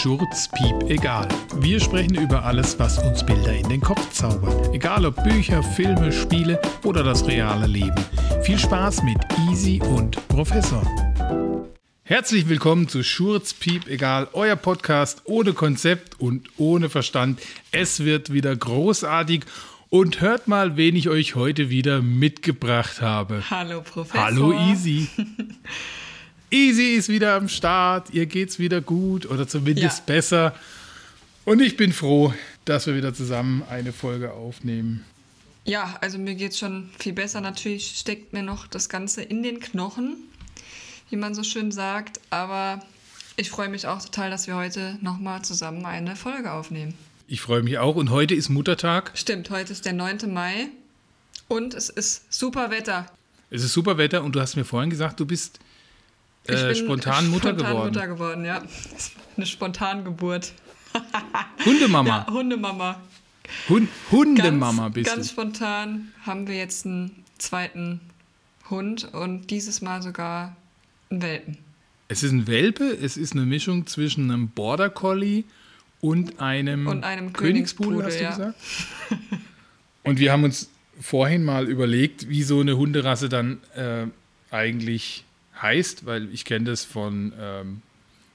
Schurz, Piep, egal. Wir sprechen über alles, was uns Bilder in den Kopf zaubert. Egal ob Bücher, Filme, Spiele oder das reale Leben. Viel Spaß mit Easy und Professor. Herzlich willkommen zu Schurz, Piep, egal. Euer Podcast ohne Konzept und ohne Verstand. Es wird wieder großartig. Und hört mal, wen ich euch heute wieder mitgebracht habe. Hallo Professor. Hallo Easy. Easy ist wieder am Start, ihr geht's wieder gut oder zumindest ja. besser. Und ich bin froh, dass wir wieder zusammen eine Folge aufnehmen. Ja, also mir geht's schon viel besser. Natürlich steckt mir noch das Ganze in den Knochen, wie man so schön sagt. Aber ich freue mich auch total, dass wir heute nochmal zusammen eine Folge aufnehmen. Ich freue mich auch. Und heute ist Muttertag. Stimmt, heute ist der 9. Mai. Und es ist super Wetter. Es ist super Wetter und du hast mir vorhin gesagt, du bist äh, spontan Mutter spontan geworden. Mutter geworden, ja. Eine Spontangeburt. Hundemama. Ja, Hundemama. Hund, Hundemama ganz, bist Ganz du. spontan haben wir jetzt einen zweiten Hund und dieses Mal sogar einen Welpen. Es ist ein Welpe, es ist eine Mischung zwischen einem Border Collie und einem, und einem Königspudel, hast du ja. gesagt? und wir haben uns vorhin mal überlegt, wie so eine Hunderasse dann äh, eigentlich heißt, weil ich kenne das von ähm,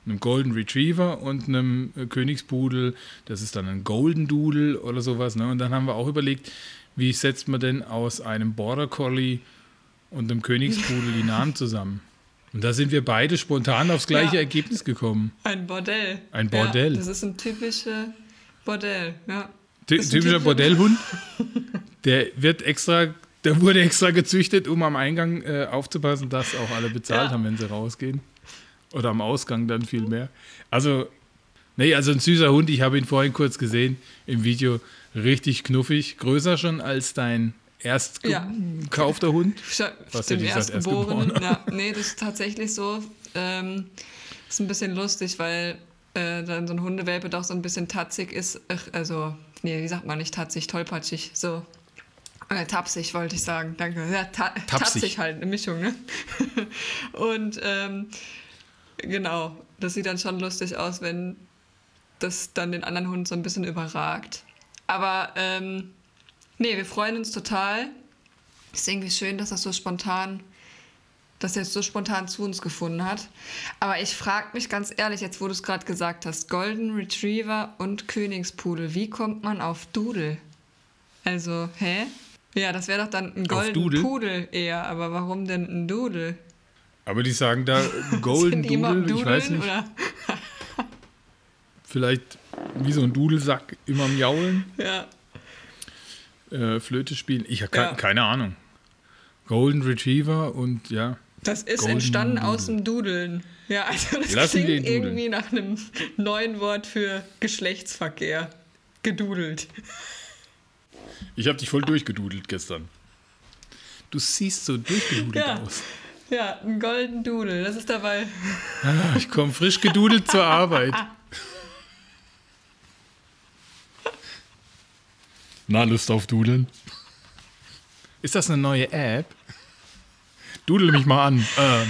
einem Golden Retriever und einem äh, Königspudel. Das ist dann ein Golden Doodle oder sowas. Ne? Und dann haben wir auch überlegt, wie setzt man denn aus einem Border Collie und einem Königspudel die Namen zusammen? Und da sind wir beide spontan aufs gleiche ja. Ergebnis gekommen. Ein Bordell. Ein Bordell. Ja, das ist ein typischer Bordell, ja. Ty typischer Bordellhund. Der wird extra der wurde extra gezüchtet, um am Eingang äh, aufzupassen, dass auch alle bezahlt ja. haben, wenn sie rausgehen. Oder am Ausgang dann viel mehr. Also, nee, also ein süßer Hund. Ich habe ihn vorhin kurz gesehen im Video. Richtig knuffig. Größer schon als dein erst gekaufter ja. Hund. Was ja erst geboren. Ja, nee, das ist tatsächlich so. Ähm, ist ein bisschen lustig, weil äh, dann so ein Hundewelpe doch so ein bisschen tatzig ist. Also, nee, wie sagt man nicht tatzig, tollpatschig. So, äh, tapsig wollte ich sagen, danke. Ja, ta tapsig. tapsig halt, eine Mischung, ne? Und ähm, genau, das sieht dann schon lustig aus, wenn das dann den anderen Hund so ein bisschen überragt. Aber ähm, nee, wir freuen uns total. Ist irgendwie schön, dass das so spontan, dass er jetzt so spontan zu uns gefunden hat. Aber ich frage mich ganz ehrlich, jetzt wo du es gerade gesagt hast, Golden Retriever und Königspudel, wie kommt man auf Doodle? Also, hä? Ja, das wäre doch dann ein Golden Pudel eher, aber warum denn ein Doodle? Aber die sagen da Golden Doodle, ich weiß nicht. Vielleicht wie so ein Dudelsack immer am Jaulen. Ja. Äh, Flöte spielen. Ich habe ja. keine Ahnung. Golden Retriever und ja. Das ist Golden entstanden Doodle. aus dem Dudeln. Ja, also das Lassen klingt irgendwie nach einem neuen Wort für Geschlechtsverkehr. Gedudelt. Ich habe dich voll durchgedudelt gestern. Du siehst so durchgedudelt ja. aus. Ja, ein golden Dudel, das ist dabei. Ah, ich komme frisch gedudelt zur Arbeit. Na, Lust auf Dudeln? Ist das eine neue App? Dudel mich mal an. Äh.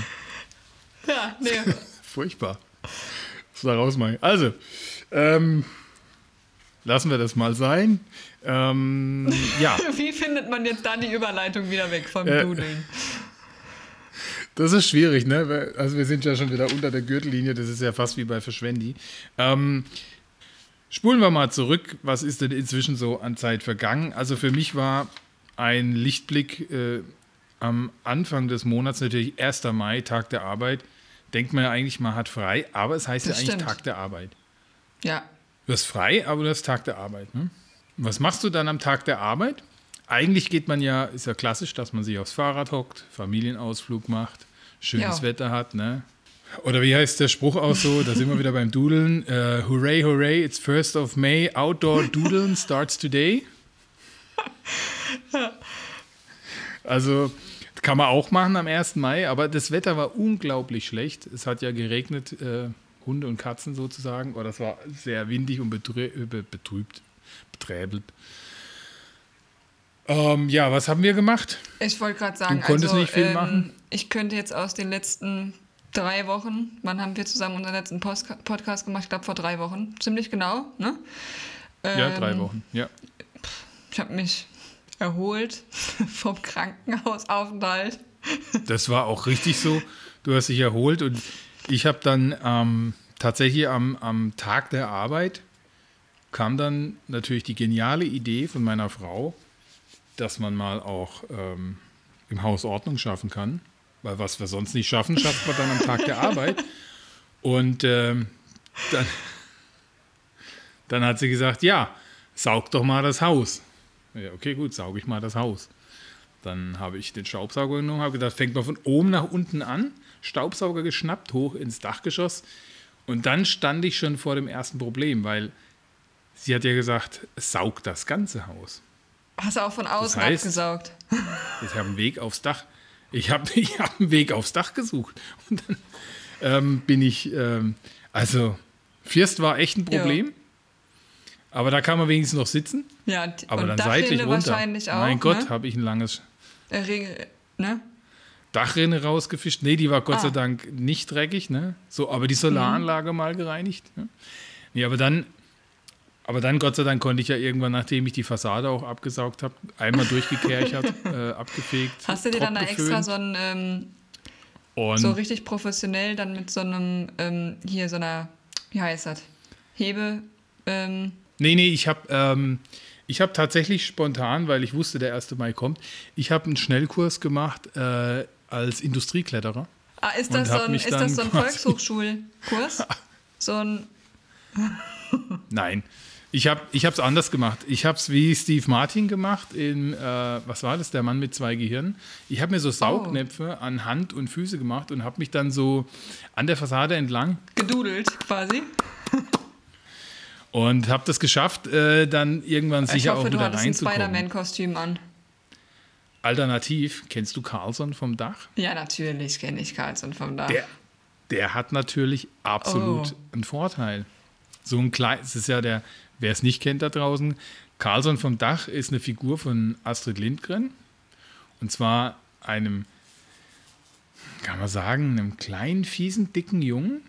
Ja, nee. Furchtbar. Was da raus machen. Also, ähm, lassen wir das mal sein. Ähm, ja. Wie findet man jetzt da die Überleitung wieder weg vom äh, Dudeln? Das ist schwierig, ne? Also wir sind ja schon wieder unter der Gürtellinie, das ist ja fast wie bei Verschwendi. Ähm, spulen wir mal zurück, was ist denn inzwischen so an Zeit vergangen? Also für mich war ein Lichtblick äh, am Anfang des Monats natürlich 1. Mai, Tag der Arbeit. Denkt man ja eigentlich, man hat frei, aber es heißt das ja eigentlich Tag der Arbeit. Ja, Du hast frei, aber du hast Tag der Arbeit. Ne? Was machst du dann am Tag der Arbeit? Eigentlich geht man ja, ist ja klassisch, dass man sich aufs Fahrrad hockt, Familienausflug macht, schönes ja. Wetter hat, ne? Oder wie heißt der Spruch auch so? Da sind wir wieder beim Dudeln. Uh, hooray, hooray, it's 1st of May. Outdoor Dudeln starts today. Also kann man auch machen am 1. Mai, aber das Wetter war unglaublich schlecht. Es hat ja geregnet. Äh, Hunde und Katzen sozusagen. Oder es war sehr windig und betrübt, beträbelt. Ähm, ja, was haben wir gemacht? Ich wollte gerade sagen, du konntest also, nicht viel ähm, machen. Ich könnte jetzt aus den letzten drei Wochen. Wann haben wir zusammen unseren letzten Post Podcast gemacht? Ich glaube vor drei Wochen. Ziemlich genau, ne? ja, drei ähm, Wochen, ja. Ich habe mich erholt vom Krankenhausaufenthalt. Das war auch richtig so. Du hast dich erholt und ich habe dann ähm, tatsächlich am, am Tag der Arbeit kam dann natürlich die geniale Idee von meiner Frau, dass man mal auch ähm, im Haus Ordnung schaffen kann. Weil was wir sonst nicht schaffen, schafft man dann am Tag der Arbeit. Und ähm, dann, dann hat sie gesagt, ja, saug doch mal das Haus. Ja, okay, gut, sauge ich mal das Haus. Dann habe ich den Staubsauger genommen, habe gedacht, fängt man von oben nach unten an, Staubsauger geschnappt, hoch ins Dachgeschoss. Und dann stand ich schon vor dem ersten Problem, weil sie hat ja gesagt, saug das ganze Haus. Hast du auch von außen das heißt, abgesaugt? Ich habe einen Weg aufs Dach. Ich habe ich hab einen Weg aufs Dach gesucht. Und dann ähm, bin ich, ähm, also First war echt ein Problem. Ja. Aber da kann man wenigstens noch sitzen. Ja, aber dann seitlich runter. Wahrscheinlich auch, mein Gott, ne? habe ich ein langes ne? Dachrinne rausgefischt. Nee, die war Gott ah. sei Dank nicht dreckig, ne? So, aber die Solaranlage mhm. mal gereinigt. Ne? Nee, aber dann, aber dann Gott sei Dank konnte ich ja irgendwann, nachdem ich die Fassade auch abgesaugt habe, einmal durchgekerchert, äh, abgefegt. Hast du dir dann da extra so ein ähm, so richtig professionell dann mit so einem ähm, hier so einer, wie heißt das? Hebe. Ähm, Nee, nee, ich habe ähm, hab tatsächlich spontan, weil ich wusste, der 1. Mai kommt, ich habe einen Schnellkurs gemacht äh, als Industriekletterer. Ah, ist das, so ein, ist das so ein Volkshochschulkurs? so ein. Nein. Ich habe es anders gemacht. Ich habe es wie Steve Martin gemacht in, äh, was war das, der Mann mit zwei Gehirnen. Ich habe mir so Saugnäpfe oh. an Hand und Füße gemacht und habe mich dann so an der Fassade entlang. Gedudelt quasi. Und habe das geschafft, äh, dann irgendwann ich sicher hoffe, auch wieder reinzukommen. Ich hoffe, du ein Spider-Man-Kostüm an. Alternativ, kennst du Carlson vom Dach? Ja, natürlich kenne ich Carlson vom Dach. Der, der hat natürlich absolut oh. einen Vorteil. So ein kleines, es ist ja der, wer es nicht kennt da draußen, Carlson vom Dach ist eine Figur von Astrid Lindgren. Und zwar einem, kann man sagen, einem kleinen, fiesen, dicken Jungen,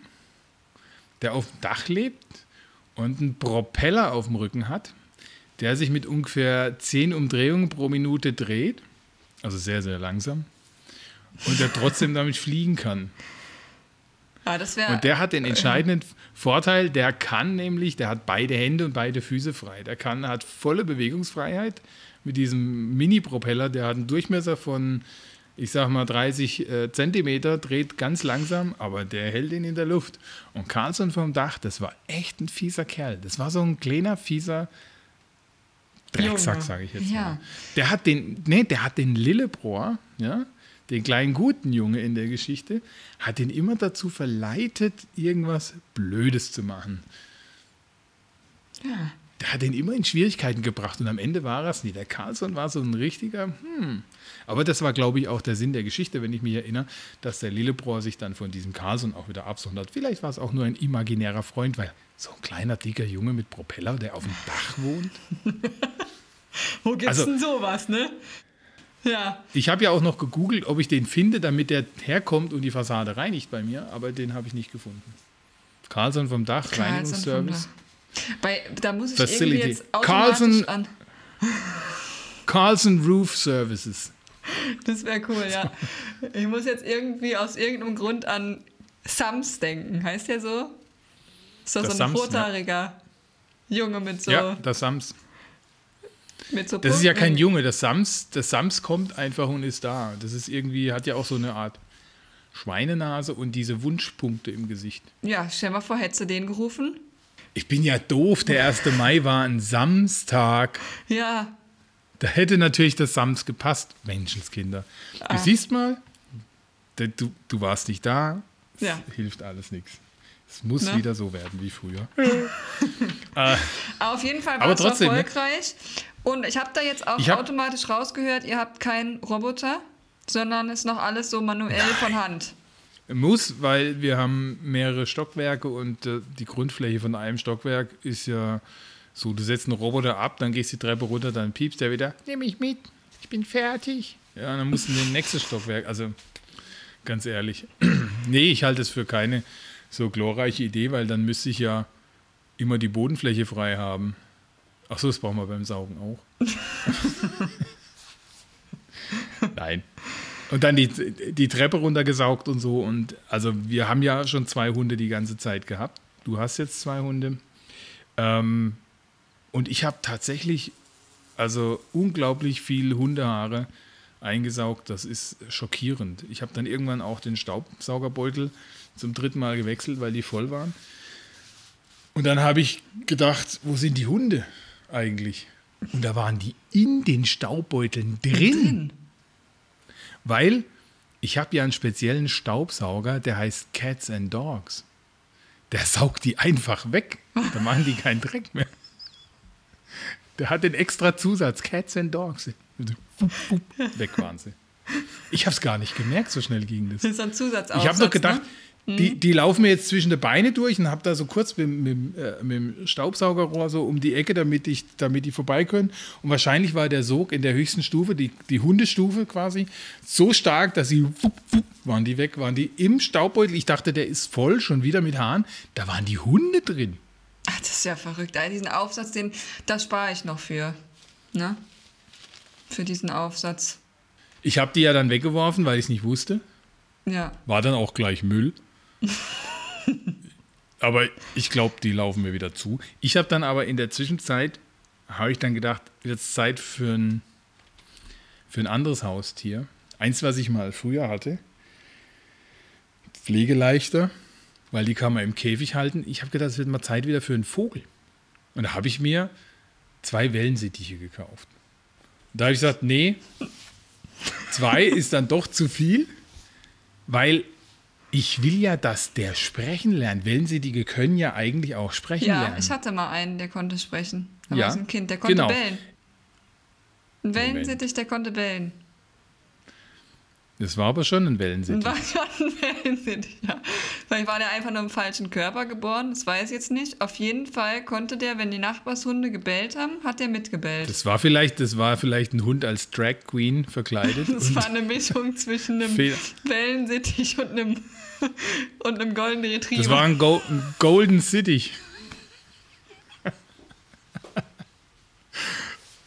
der auf dem Dach lebt und einen Propeller auf dem Rücken hat, der sich mit ungefähr 10 Umdrehungen pro Minute dreht, also sehr, sehr langsam, und der trotzdem damit fliegen kann. Ah, wär, und der hat den entscheidenden Vorteil, der kann nämlich, der hat beide Hände und beide Füße frei. Der kann, hat volle Bewegungsfreiheit mit diesem Mini-Propeller, der hat einen Durchmesser von ich sag mal 30 äh, Zentimeter, dreht ganz langsam, aber der hält ihn in der Luft. Und Carlson vom Dach, das war echt ein fieser Kerl. Das war so ein kleiner, fieser Drecksack, sage ich jetzt ja. mal. Der hat den, nee, der hat den Lillebrohr, ja, den kleinen guten Junge in der Geschichte, hat ihn immer dazu verleitet, irgendwas Blödes zu machen. Ja. Der hat ihn immer in Schwierigkeiten gebracht und am Ende war es nie. Der Carlson war so ein richtiger, hm, aber das war, glaube ich, auch der Sinn der Geschichte, wenn ich mich erinnere, dass der Lillebrohr sich dann von diesem Carlson auch wieder absondert. Vielleicht war es auch nur ein imaginärer Freund, weil so ein kleiner, dicker Junge mit Propeller, der auf dem Dach wohnt. Wo gibt's also, denn sowas, ne? Ja. Ich habe ja auch noch gegoogelt, ob ich den finde, damit der herkommt und die Fassade reinigt bei mir, aber den habe ich nicht gefunden. Carlson vom Dach, Carlson Reinigungsservice. Bei, da muss ich Facility. irgendwie jetzt Carlson, an. Carlson Roof Services. Das wäre cool, ja. Ich muss jetzt irgendwie aus irgendeinem Grund an Sams denken. Heißt der so? Ist doch so ein Sams, rothaariger ja. Junge mit so. Ja, das Sams. Mit so das ist ja kein Junge, das Sams, das Sams kommt einfach und ist da. Das ist irgendwie, hat ja auch so eine Art Schweinenase und diese Wunschpunkte im Gesicht. Ja, stell mal vor, hättest du den gerufen? Ich bin ja doof, der 1. Mai war ein Samstag. Ja. Da hätte natürlich das Sams gepasst, Menschenskinder. Du ah. siehst mal, du, du warst nicht da, ja. hilft alles nichts. Es muss ne? wieder so werden wie früher. äh, Auf jeden Fall war es ne? erfolgreich. Ne? Und ich habe da jetzt auch hab, automatisch rausgehört, ihr habt keinen Roboter, sondern ist noch alles so manuell Nein. von Hand. Muss, weil wir haben mehrere Stockwerke und äh, die Grundfläche von einem Stockwerk ist ja so, du setzt einen Roboter ab, dann gehst die Treppe runter, dann piepst der wieder, nehme ich mit, ich bin fertig. Ja, dann musst du in den nächsten Stockwerk, also ganz ehrlich. nee, ich halte es für keine so glorreiche Idee, weil dann müsste ich ja immer die Bodenfläche frei haben. Ach so, das brauchen wir beim Saugen auch. Nein. Und dann die, die Treppe runtergesaugt und so. Und also wir haben ja schon zwei Hunde die ganze Zeit gehabt. Du hast jetzt zwei Hunde. Ähm, und ich habe tatsächlich also unglaublich viel Hundehaare eingesaugt. Das ist schockierend. Ich habe dann irgendwann auch den Staubsaugerbeutel zum dritten Mal gewechselt, weil die voll waren. Und dann habe ich gedacht, wo sind die Hunde eigentlich? Und da waren die in den Staubbeuteln drin. drin. Weil ich habe ja einen speziellen Staubsauger, der heißt Cats and Dogs. Der saugt die einfach weg. Da machen die keinen Dreck mehr. Der hat den extra Zusatz, Cats and Dogs. Weg waren sie. Ich habe es gar nicht gemerkt, so schnell ging das. Das ist ein Zusatzaufsatz. Ich habe doch gedacht, ne? Die, die laufen mir jetzt zwischen die Beine durch und habe da so kurz mit, mit, äh, mit, dem Staubsaugerrohr so um die Ecke, damit, ich, damit die vorbei können. Und wahrscheinlich war der Sog in der höchsten Stufe, die, die Hundestufe quasi, so stark, dass sie wupp, wupp, waren die weg, waren die im Staubbeutel. Ich dachte, der ist voll, schon wieder mit Haaren. Da waren die Hunde drin. Ach, das ist ja verrückt. diesen Aufsatz, den, das spare ich noch für. Ne? Für diesen Aufsatz. Ich habe die ja dann weggeworfen, weil ich es nicht wusste. Ja. War dann auch gleich Müll. aber ich glaube, die laufen mir wieder zu. Ich habe dann aber in der Zwischenzeit, habe ich dann gedacht, jetzt Zeit für ein, für ein anderes Haustier. Eins, was ich mal früher hatte. Pflegeleichter weil die kann man im Käfig halten. Ich habe gedacht, es wird mal Zeit wieder für einen Vogel. Und da habe ich mir zwei Wellensittiche gekauft. Da habe ich gesagt, nee, zwei ist dann doch zu viel, weil ich will ja, dass der sprechen lernt. Wellensittiche können ja eigentlich auch sprechen ja, lernen. Ja, ich hatte mal einen, der konnte sprechen. Da ja, war ein Kind, der konnte genau. bellen. Ein Wellensittich, der konnte bellen. Das war aber schon ein Wellensittich. War schon ein Wellensittich, ja. Vielleicht war der einfach nur im falschen Körper geboren, das weiß ich jetzt nicht. Auf jeden Fall konnte der, wenn die Nachbarshunde gebellt haben, hat der mitgebellt. Das war vielleicht, das war vielleicht ein Hund als Drag Queen verkleidet. das war eine Mischung zwischen einem Wellensittich und einem, und einem Golden Retriever. Das war ein, Go ein Golden Sittich.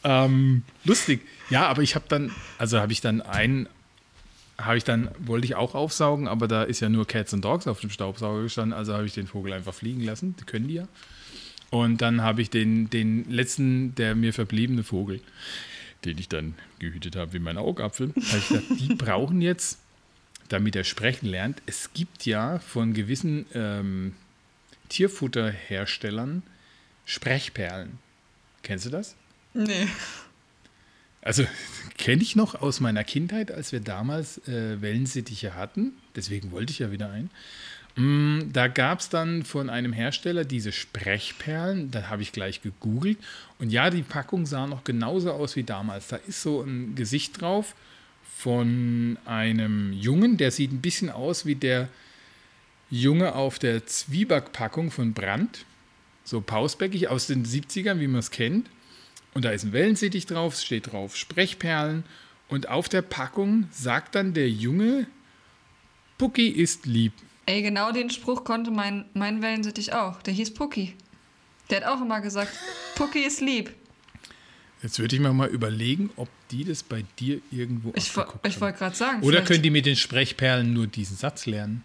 ähm, lustig. Ja, aber ich habe dann, also habe ich dann einen habe ich dann, wollte ich auch aufsaugen, aber da ist ja nur Cats and Dogs auf dem Staubsauger gestanden, also habe ich den Vogel einfach fliegen lassen, die können die ja. Und dann habe ich den, den letzten, der mir verbliebene Vogel, den ich dann gehütet habe wie mein Augapfel, habe ich gesagt, die brauchen jetzt, damit er sprechen lernt, es gibt ja von gewissen ähm, Tierfutterherstellern Sprechperlen. Kennst du das? Nee. Also kenne ich noch aus meiner Kindheit, als wir damals äh, Wellensittiche hatten. Deswegen wollte ich ja wieder ein. Mm, da gab es dann von einem Hersteller diese Sprechperlen. Da habe ich gleich gegoogelt. Und ja, die Packung sah noch genauso aus wie damals. Da ist so ein Gesicht drauf von einem Jungen. Der sieht ein bisschen aus wie der Junge auf der Zwiebackpackung von Brandt. So pausbäckig aus den 70ern, wie man es kennt. Und da ist ein Wellensittich drauf, steht drauf Sprechperlen. Und auf der Packung sagt dann der Junge, Pucki ist lieb. Ey, genau den Spruch konnte mein, mein Wellensittich auch. Der hieß Pucki. Der hat auch immer gesagt, Pucki ist lieb. Jetzt würde ich mir mal überlegen, ob die das bei dir irgendwo Ich, ich wollte gerade sagen. Oder können die mit den Sprechperlen nur diesen Satz lernen?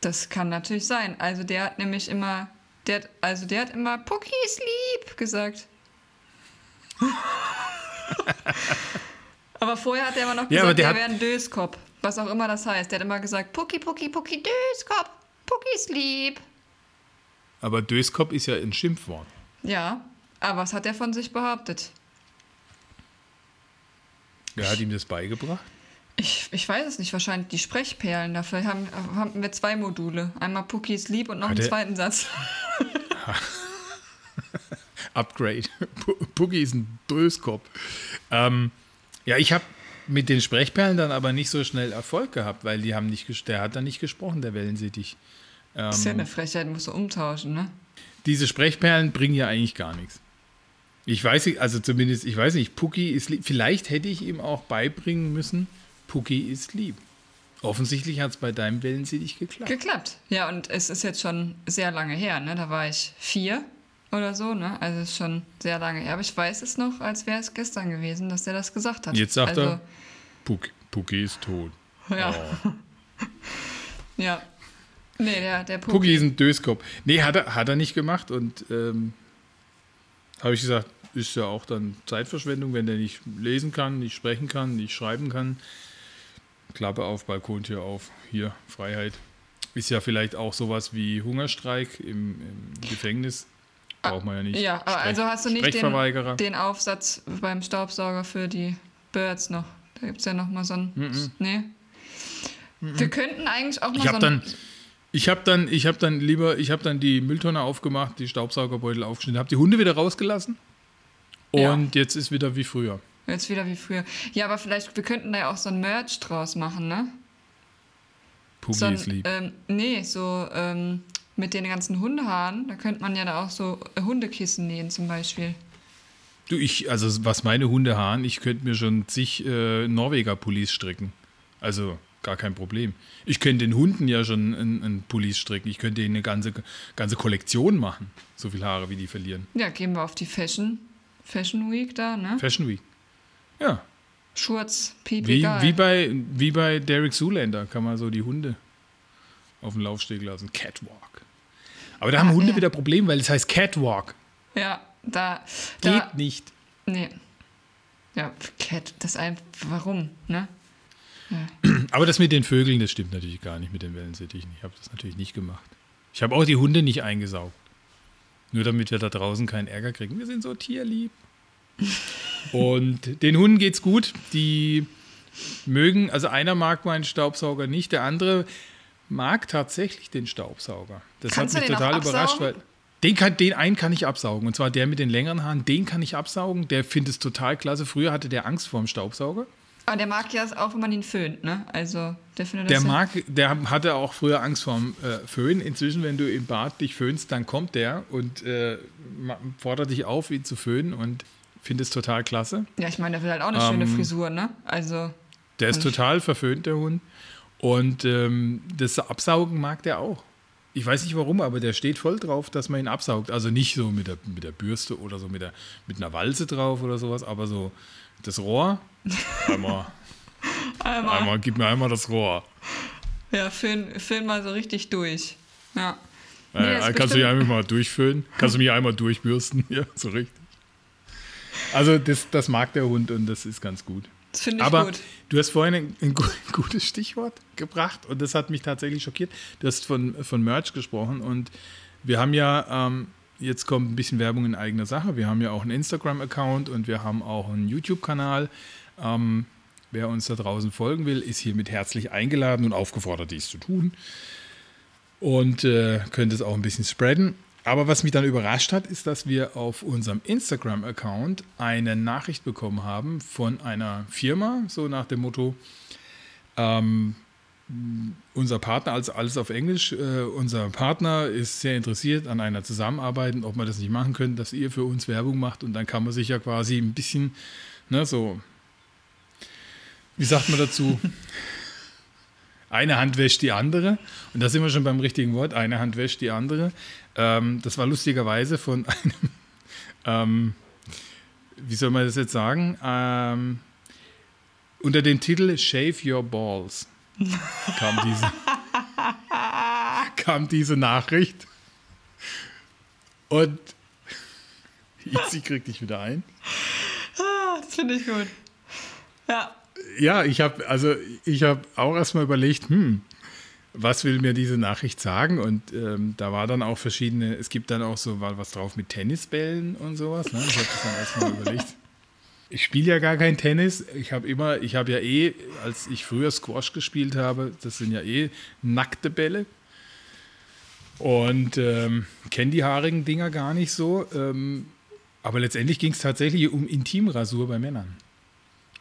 Das kann natürlich sein. Also der hat nämlich immer, der hat, also der hat immer Pucki ist lieb gesagt. aber vorher hat er immer noch gesagt, ja, er wäre ein Döskop. Was auch immer das heißt. Der hat immer gesagt, Pucki, Pucki, Pucki, Döskop. Pucki ist lieb. Aber Döskop ist ja ein Schimpfwort. Ja, aber was hat er von sich behauptet? Wer hat ihm das beigebracht? Ich, ich weiß es nicht, wahrscheinlich die Sprechperlen. Dafür haben, haben wir zwei Module. Einmal Pucki ist lieb und noch hat einen zweiten Satz. Upgrade. Boogie ist ein Döskopf. Ähm, ja, ich habe mit den Sprechperlen dann aber nicht so schnell Erfolg gehabt, weil die haben nicht, der hat dann nicht gesprochen, der Wellensittich. Ähm, das ist ja eine Frechheit, musst du umtauschen, ne? Diese Sprechperlen bringen ja eigentlich gar nichts. Ich weiß nicht, also zumindest, ich weiß nicht, Pucki ist lieb. Vielleicht hätte ich ihm auch beibringen müssen, Pucki ist lieb. Offensichtlich hat es bei deinem Wellensittich geklappt. Geklappt. Ja, und es ist jetzt schon sehr lange her, ne? Da war ich vier oder so, ne? Also es ist schon sehr lange her. Aber ich weiß es noch, als wäre es gestern gewesen, dass der das gesagt hat. Jetzt sagt also, er, Puck, Pucki ist tot. Ja. Oh. ja. Nee, der, der Pucki. Pucki ist ein Döskopf. Nee, hat er, hat er nicht gemacht und ähm, habe ich gesagt, ist ja auch dann Zeitverschwendung, wenn der nicht lesen kann, nicht sprechen kann, nicht schreiben kann. Klappe auf, Balkontür auf, hier, Freiheit. Ist ja vielleicht auch sowas wie Hungerstreik im, im Gefängnis. Braucht man ja nicht. Ja, aber also hast du nicht den, den Aufsatz beim Staubsauger für die Birds noch? Da gibt es ja noch mal so ein. Nee. Wir könnten eigentlich auch mal Ich so habe ein. dann, ich habe dann, ich habe dann lieber, ich habe dann die Mülltonne aufgemacht, die Staubsaugerbeutel aufgeschnitten, habe die Hunde wieder rausgelassen Ja. und jetzt ist wieder wie früher. Jetzt wieder wie früher. Ja, aber vielleicht, wir könnten da ja auch so ein Merch draus machen, ne? Puggy So ein, ist lieb. ähm, nee, so ähm, mit den ganzen Hundehaaren, da könnte man ja da auch so äh, Hundekissen nähen zum Beispiel. Du, ich, also was meine Hunde haaren, ich könnte mir schon zig äh, Norweger-Pullis stricken. Also gar kein Problem. Ich könnte den Hunden ja schon einen, einen Pullis stricken. Ich könnte ihnen eine ganze, ganze Kollektion machen. So viel Haare, wie die verlieren. Ja, gehen wir auf die Fashion, Fashion Week da, ne? Fashion Week. Ja. Schurz, Piep, Wie, egal. wie, bei, wie bei Derek Zoolander kann man so die Hunde auf den Laufsteg lassen. Catwalk. Aber da haben Ah, Hunde ja. wieder Probleme, weil es heißt Catwalk. Ja, da. Geht da nicht. nee. Ja, Cat, das ein. Warum, ne? Aber das mit den Vögeln, das stimmt natürlich gar nicht mit den Wellensittichen. Ich habe das natürlich nicht gemacht. Ich habe auch die Hunde nicht eingesaugt. Nur damit wir da draußen keinen Ärger kriegen. Wir sind so tierlieb. Und den Hunden geht's gut. Die mögen, also einer mag meinen Staubsauger nicht, der andere mag tatsächlich den Staubsauger. Das Kannst hat mich total überrascht, weil den, kann, den einen kann ich absaugen. Und zwar der mit den längeren Haaren, den kann ich absaugen. Der findet es total klasse. Früher hatte der Angst vor dem Staubsauger. Aber der mag ja auch, wenn man ihn föhnt, ne? Also, der findet Der das ja- mag, der hatte auch früher Angst vorm äh, Föhn. Inzwischen, wenn du im Bad dich föhnst, dann kommt der und äh, fordert dich auf, ihn zu föhnen und findet es total klasse. Ja, ich meine, der will halt auch eine Ähm, schöne Frisur, ne? Also, Der ist total verföhnt, der Hund. Und ähm, das Absaugen mag der auch. Ich weiß nicht warum, aber der steht voll drauf, dass man ihn absaugt. Also nicht so mit der, mit der Bürste oder so mit, der, mit einer Walze drauf oder sowas, aber so das Rohr. Einmal, einmal. einmal, gib mir einmal das Rohr. Ja, föhn, föhn mal so richtig durch. Ja. Äh, Nee, ist kannst du mich einmal mal durchföhnen? Kannst du mich einmal durchbürsten? Ja, so richtig. Also das, das mag der Hund und das ist ganz gut. Das finde ich Aber gut. du hast vorhin ein, ein gu- gutes Stichwort gebracht und das hat mich tatsächlich schockiert. Du hast von, von Merch gesprochen und wir haben ja, ähm, jetzt kommt ein bisschen Werbung in eigener Sache, wir haben ja auch einen Instagram-Account und wir haben auch einen YouTube-Kanal. Ähm, wer uns da draußen folgen will, ist hiermit herzlich eingeladen und aufgefordert, dies zu tun. Und äh, könnte es auch ein bisschen spreaden. Aber was mich dann überrascht hat, ist, dass wir auf unserem Instagram-Account eine Nachricht bekommen haben von einer Firma, so nach dem Motto, ähm, unser Partner, also alles auf Englisch, äh, unser Partner ist sehr interessiert an einer Zusammenarbeit und ob wir das nicht machen können, dass ihr für uns Werbung macht und dann kann man sich ja quasi ein bisschen, ne, so, wie sagt man dazu? Eine Hand wäscht die andere. Und da sind wir schon beim richtigen Wort. Eine Hand wäscht die andere. Ähm, das war lustigerweise von einem, ähm, wie soll man das jetzt sagen? Ähm, unter dem Titel Shave Your Balls kam diese, kam diese Nachricht. Und Easy kriegt dich wieder ein. Ah, das finde ich gut. Ja. Ja, ich habe also ich habe auch erstmal überlegt, hm, was will mir diese Nachricht sagen? Und ähm, da war dann auch verschiedene, es gibt dann auch so war was drauf mit Tennisbällen und sowas. Ne? Ich habe das dann erstmal überlegt. Ich spiele ja gar kein Tennis. Ich habe immer, ich habe ja eh, als ich früher Squash gespielt habe, das sind ja eh nackte Bälle. Und ähm, kenne die haarigen Dinger gar nicht so. Ähm, aber letztendlich ging es tatsächlich um Intimrasur bei Männern.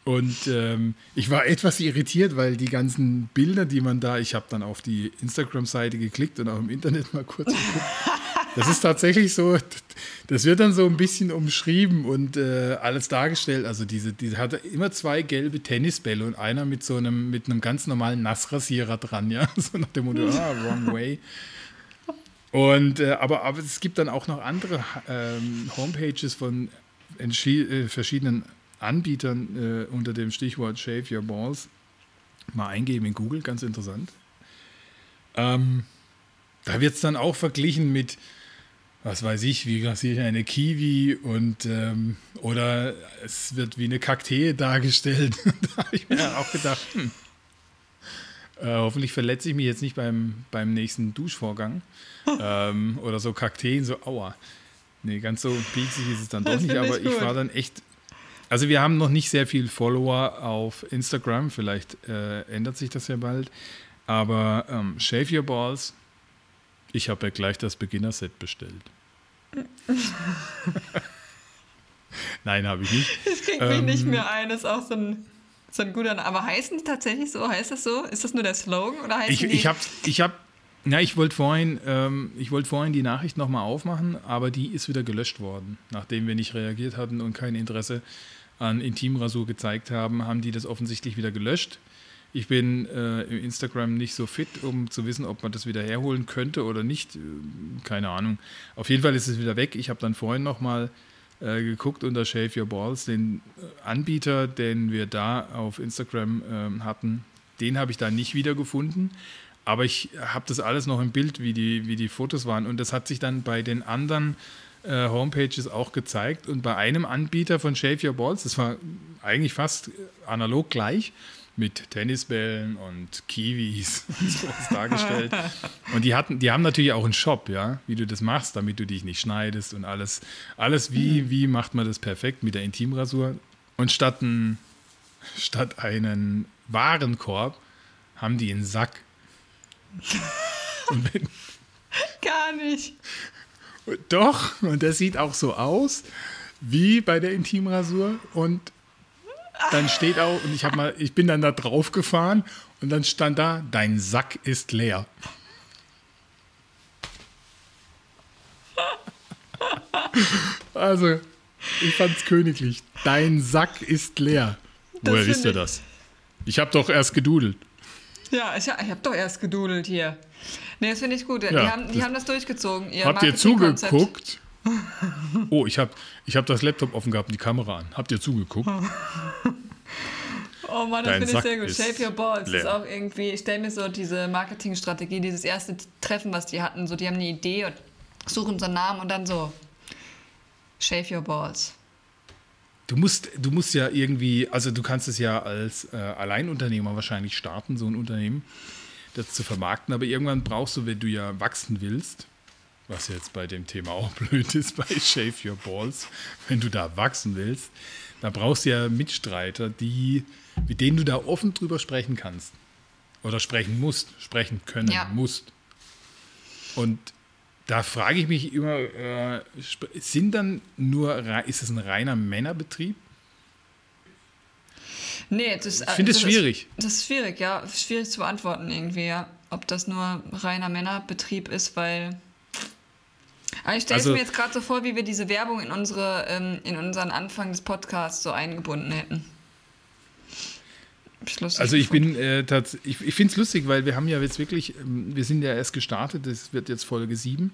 Und ähm, ich war etwas irritiert, weil die ganzen Bilder, die man da, ich habe dann auf die Instagram-Seite geklickt und auch im Internet mal kurz geguckt. Das ist tatsächlich so, das wird dann so ein bisschen umschrieben und äh, alles dargestellt. Also diese, die hatte immer zwei gelbe Tennisbälle und einer mit so einem, mit einem ganz normalen Nassrasierer dran, ja. So nach dem Motto, ah, wrong way. Und äh, aber, aber es gibt dann auch noch andere ähm, Homepages von äh, verschiedenen Anbietern äh, unter dem Stichwort Shave Your Balls. Mal eingeben in Google, ganz interessant. Ähm, da wird es dann auch verglichen mit, was weiß ich, wie rasiere ich eine Kiwi und ähm, oder es wird wie eine Kaktee dargestellt. da habe ich mir auch gedacht, hm, äh, hoffentlich verletze ich mich jetzt nicht beim, beim nächsten Duschvorgang. ähm, oder so Kakteen, so aua. Nee, ganz so pieksig ist es dann doch nicht, aber ich war dann echt. Also wir haben noch nicht sehr viele Follower auf Instagram, vielleicht äh, ändert sich das ja bald. Aber ähm, Shave Your Balls, ich habe ja gleich das Beginner-Set bestellt. Nein, habe ich nicht. Das kriegt ähm, mich nicht ähm, mehr ein, das ist auch so ein, so ein guter. Aber heißen die tatsächlich so? Heißt das so? Ist das nur der Slogan oder heißen ich, die? Ich habe ich hab ja, ich wollte vorhin, ähm, wollt vorhin die Nachricht nochmal aufmachen, aber die ist wieder gelöscht worden. Nachdem wir nicht reagiert hatten und kein Interesse an Intimrasur gezeigt haben, haben die das offensichtlich wieder gelöscht. Ich bin äh, im Instagram nicht so fit, um zu wissen, ob man das wieder herholen könnte oder nicht. Äh, keine Ahnung. Auf jeden Fall ist es wieder weg. Ich habe dann vorhin nochmal äh, geguckt unter Shave Your Balls, den äh, Anbieter, den wir da auf Instagram äh, hatten. Den habe ich da nicht wiedergefunden. Aber ich habe das alles noch im Bild, wie die, wie die Fotos waren. Und das hat sich dann bei den anderen äh, Homepages auch gezeigt. Und bei einem Anbieter von Shave Your Balls, das war eigentlich fast analog gleich, mit Tennisbällen und Kiwis und sowas dargestellt. Und die hatten, die haben natürlich auch einen Shop, ja, wie du das machst, damit du dich nicht schneidest und alles. Alles wie, mhm. wie macht man das perfekt mit der Intimrasur. Und statt, ein, statt einen Warenkorb haben die einen Sack Gar nicht. Doch, und das sieht auch so aus wie bei der Intimrasur. Und dann steht auch, und ich, mal, ich bin dann da drauf gefahren und dann stand da, dein Sack ist leer. Also, ich fand's königlich. Dein Sack ist leer. Woher wisst ihr das? Ich habe doch erst gedudelt. Ja, ich, ich habe doch erst gedudelt hier. Nee, das finde ich gut. Ja, die, haben, die haben das durchgezogen. Habt ihr zugeguckt? Oh, ich habe ich hab das Laptop offen gehabt und die Kamera an. Habt ihr zugeguckt? Oh Mann, das finde ich sehr gut. Shape Your Balls leer. ist auch irgendwie, ich stelle mir so diese Marketingstrategie, dieses erste Treffen, was die hatten, so die haben eine Idee und suchen so einen Namen und dann so Shave Your Balls. Du musst, du musst ja irgendwie, also du kannst es ja als äh, Alleinunternehmer wahrscheinlich starten, so ein Unternehmen, das zu vermarkten, aber irgendwann brauchst du, wenn du ja wachsen willst, was jetzt bei dem Thema auch blöd ist, bei Shave Your Balls, wenn du da wachsen willst, da brauchst du ja Mitstreiter, die, mit denen du da offen drüber sprechen kannst. Oder sprechen musst, sprechen können ja. musst. Und da frage ich mich immer, äh, sind dann nur, ist es ein reiner Männerbetrieb? Nee, das, ich finde es schwierig. Ist, das ist schwierig, ja. Schwierig zu beantworten irgendwie, ja. Ob das nur reiner Männerbetrieb ist, weil. Aber ich stelle also, es mir jetzt gerade so vor, wie wir diese Werbung in, unsere, ähm, in unseren Anfang des Podcasts so eingebunden hätten. Also ich bin äh, ich, ich finde es lustig, weil wir haben ja jetzt wirklich, ähm, wir sind ja erst gestartet, das wird jetzt Folge 7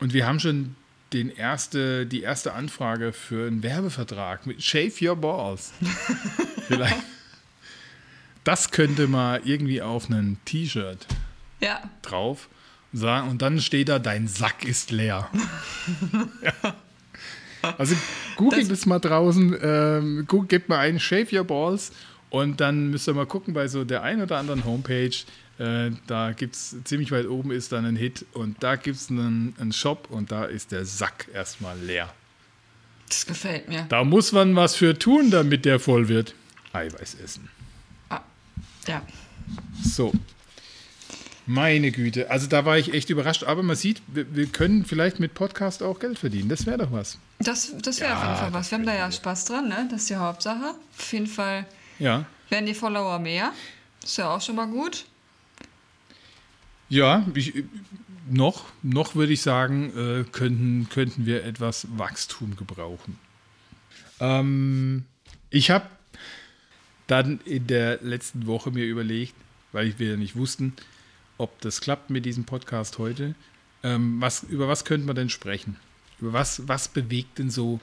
und wir haben schon den erste, die erste Anfrage für einen Werbevertrag mit Shave Your Balls. Vielleicht. Das könnte mal irgendwie auf ein T-Shirt ja. drauf sagen und dann steht da, dein Sack ist leer. ja. Also googelt es mal draußen, ähm, gebt mal ein Shave Your Balls und dann müsst ihr mal gucken bei so der ein oder anderen Homepage. Äh, da gibt es ziemlich weit oben ist dann ein Hit und da gibt es einen, einen Shop und da ist der Sack erstmal leer. Das gefällt mir. Da muss man was für tun, damit der voll wird. Eiweiß essen. Ah, ja. So. Meine Güte. Also da war ich echt überrascht. Aber man sieht, wir, wir können vielleicht mit Podcast auch Geld verdienen. Das wäre doch was. Das, das wäre ja, auf jeden Fall was. Wir haben da ja Spaß dran, ne? Das ist die Hauptsache. Auf jeden Fall ja. Werden die Follower mehr? Ist ja auch schon mal gut. Ja, ich, noch, noch würde ich sagen, äh, könnten, könnten wir etwas Wachstum gebrauchen. Ähm, ich habe dann in der letzten Woche mir überlegt, weil wir ja nicht wussten, ob das klappt mit diesem Podcast heute, ähm, was, über was könnte man denn sprechen? Über was, was bewegt denn so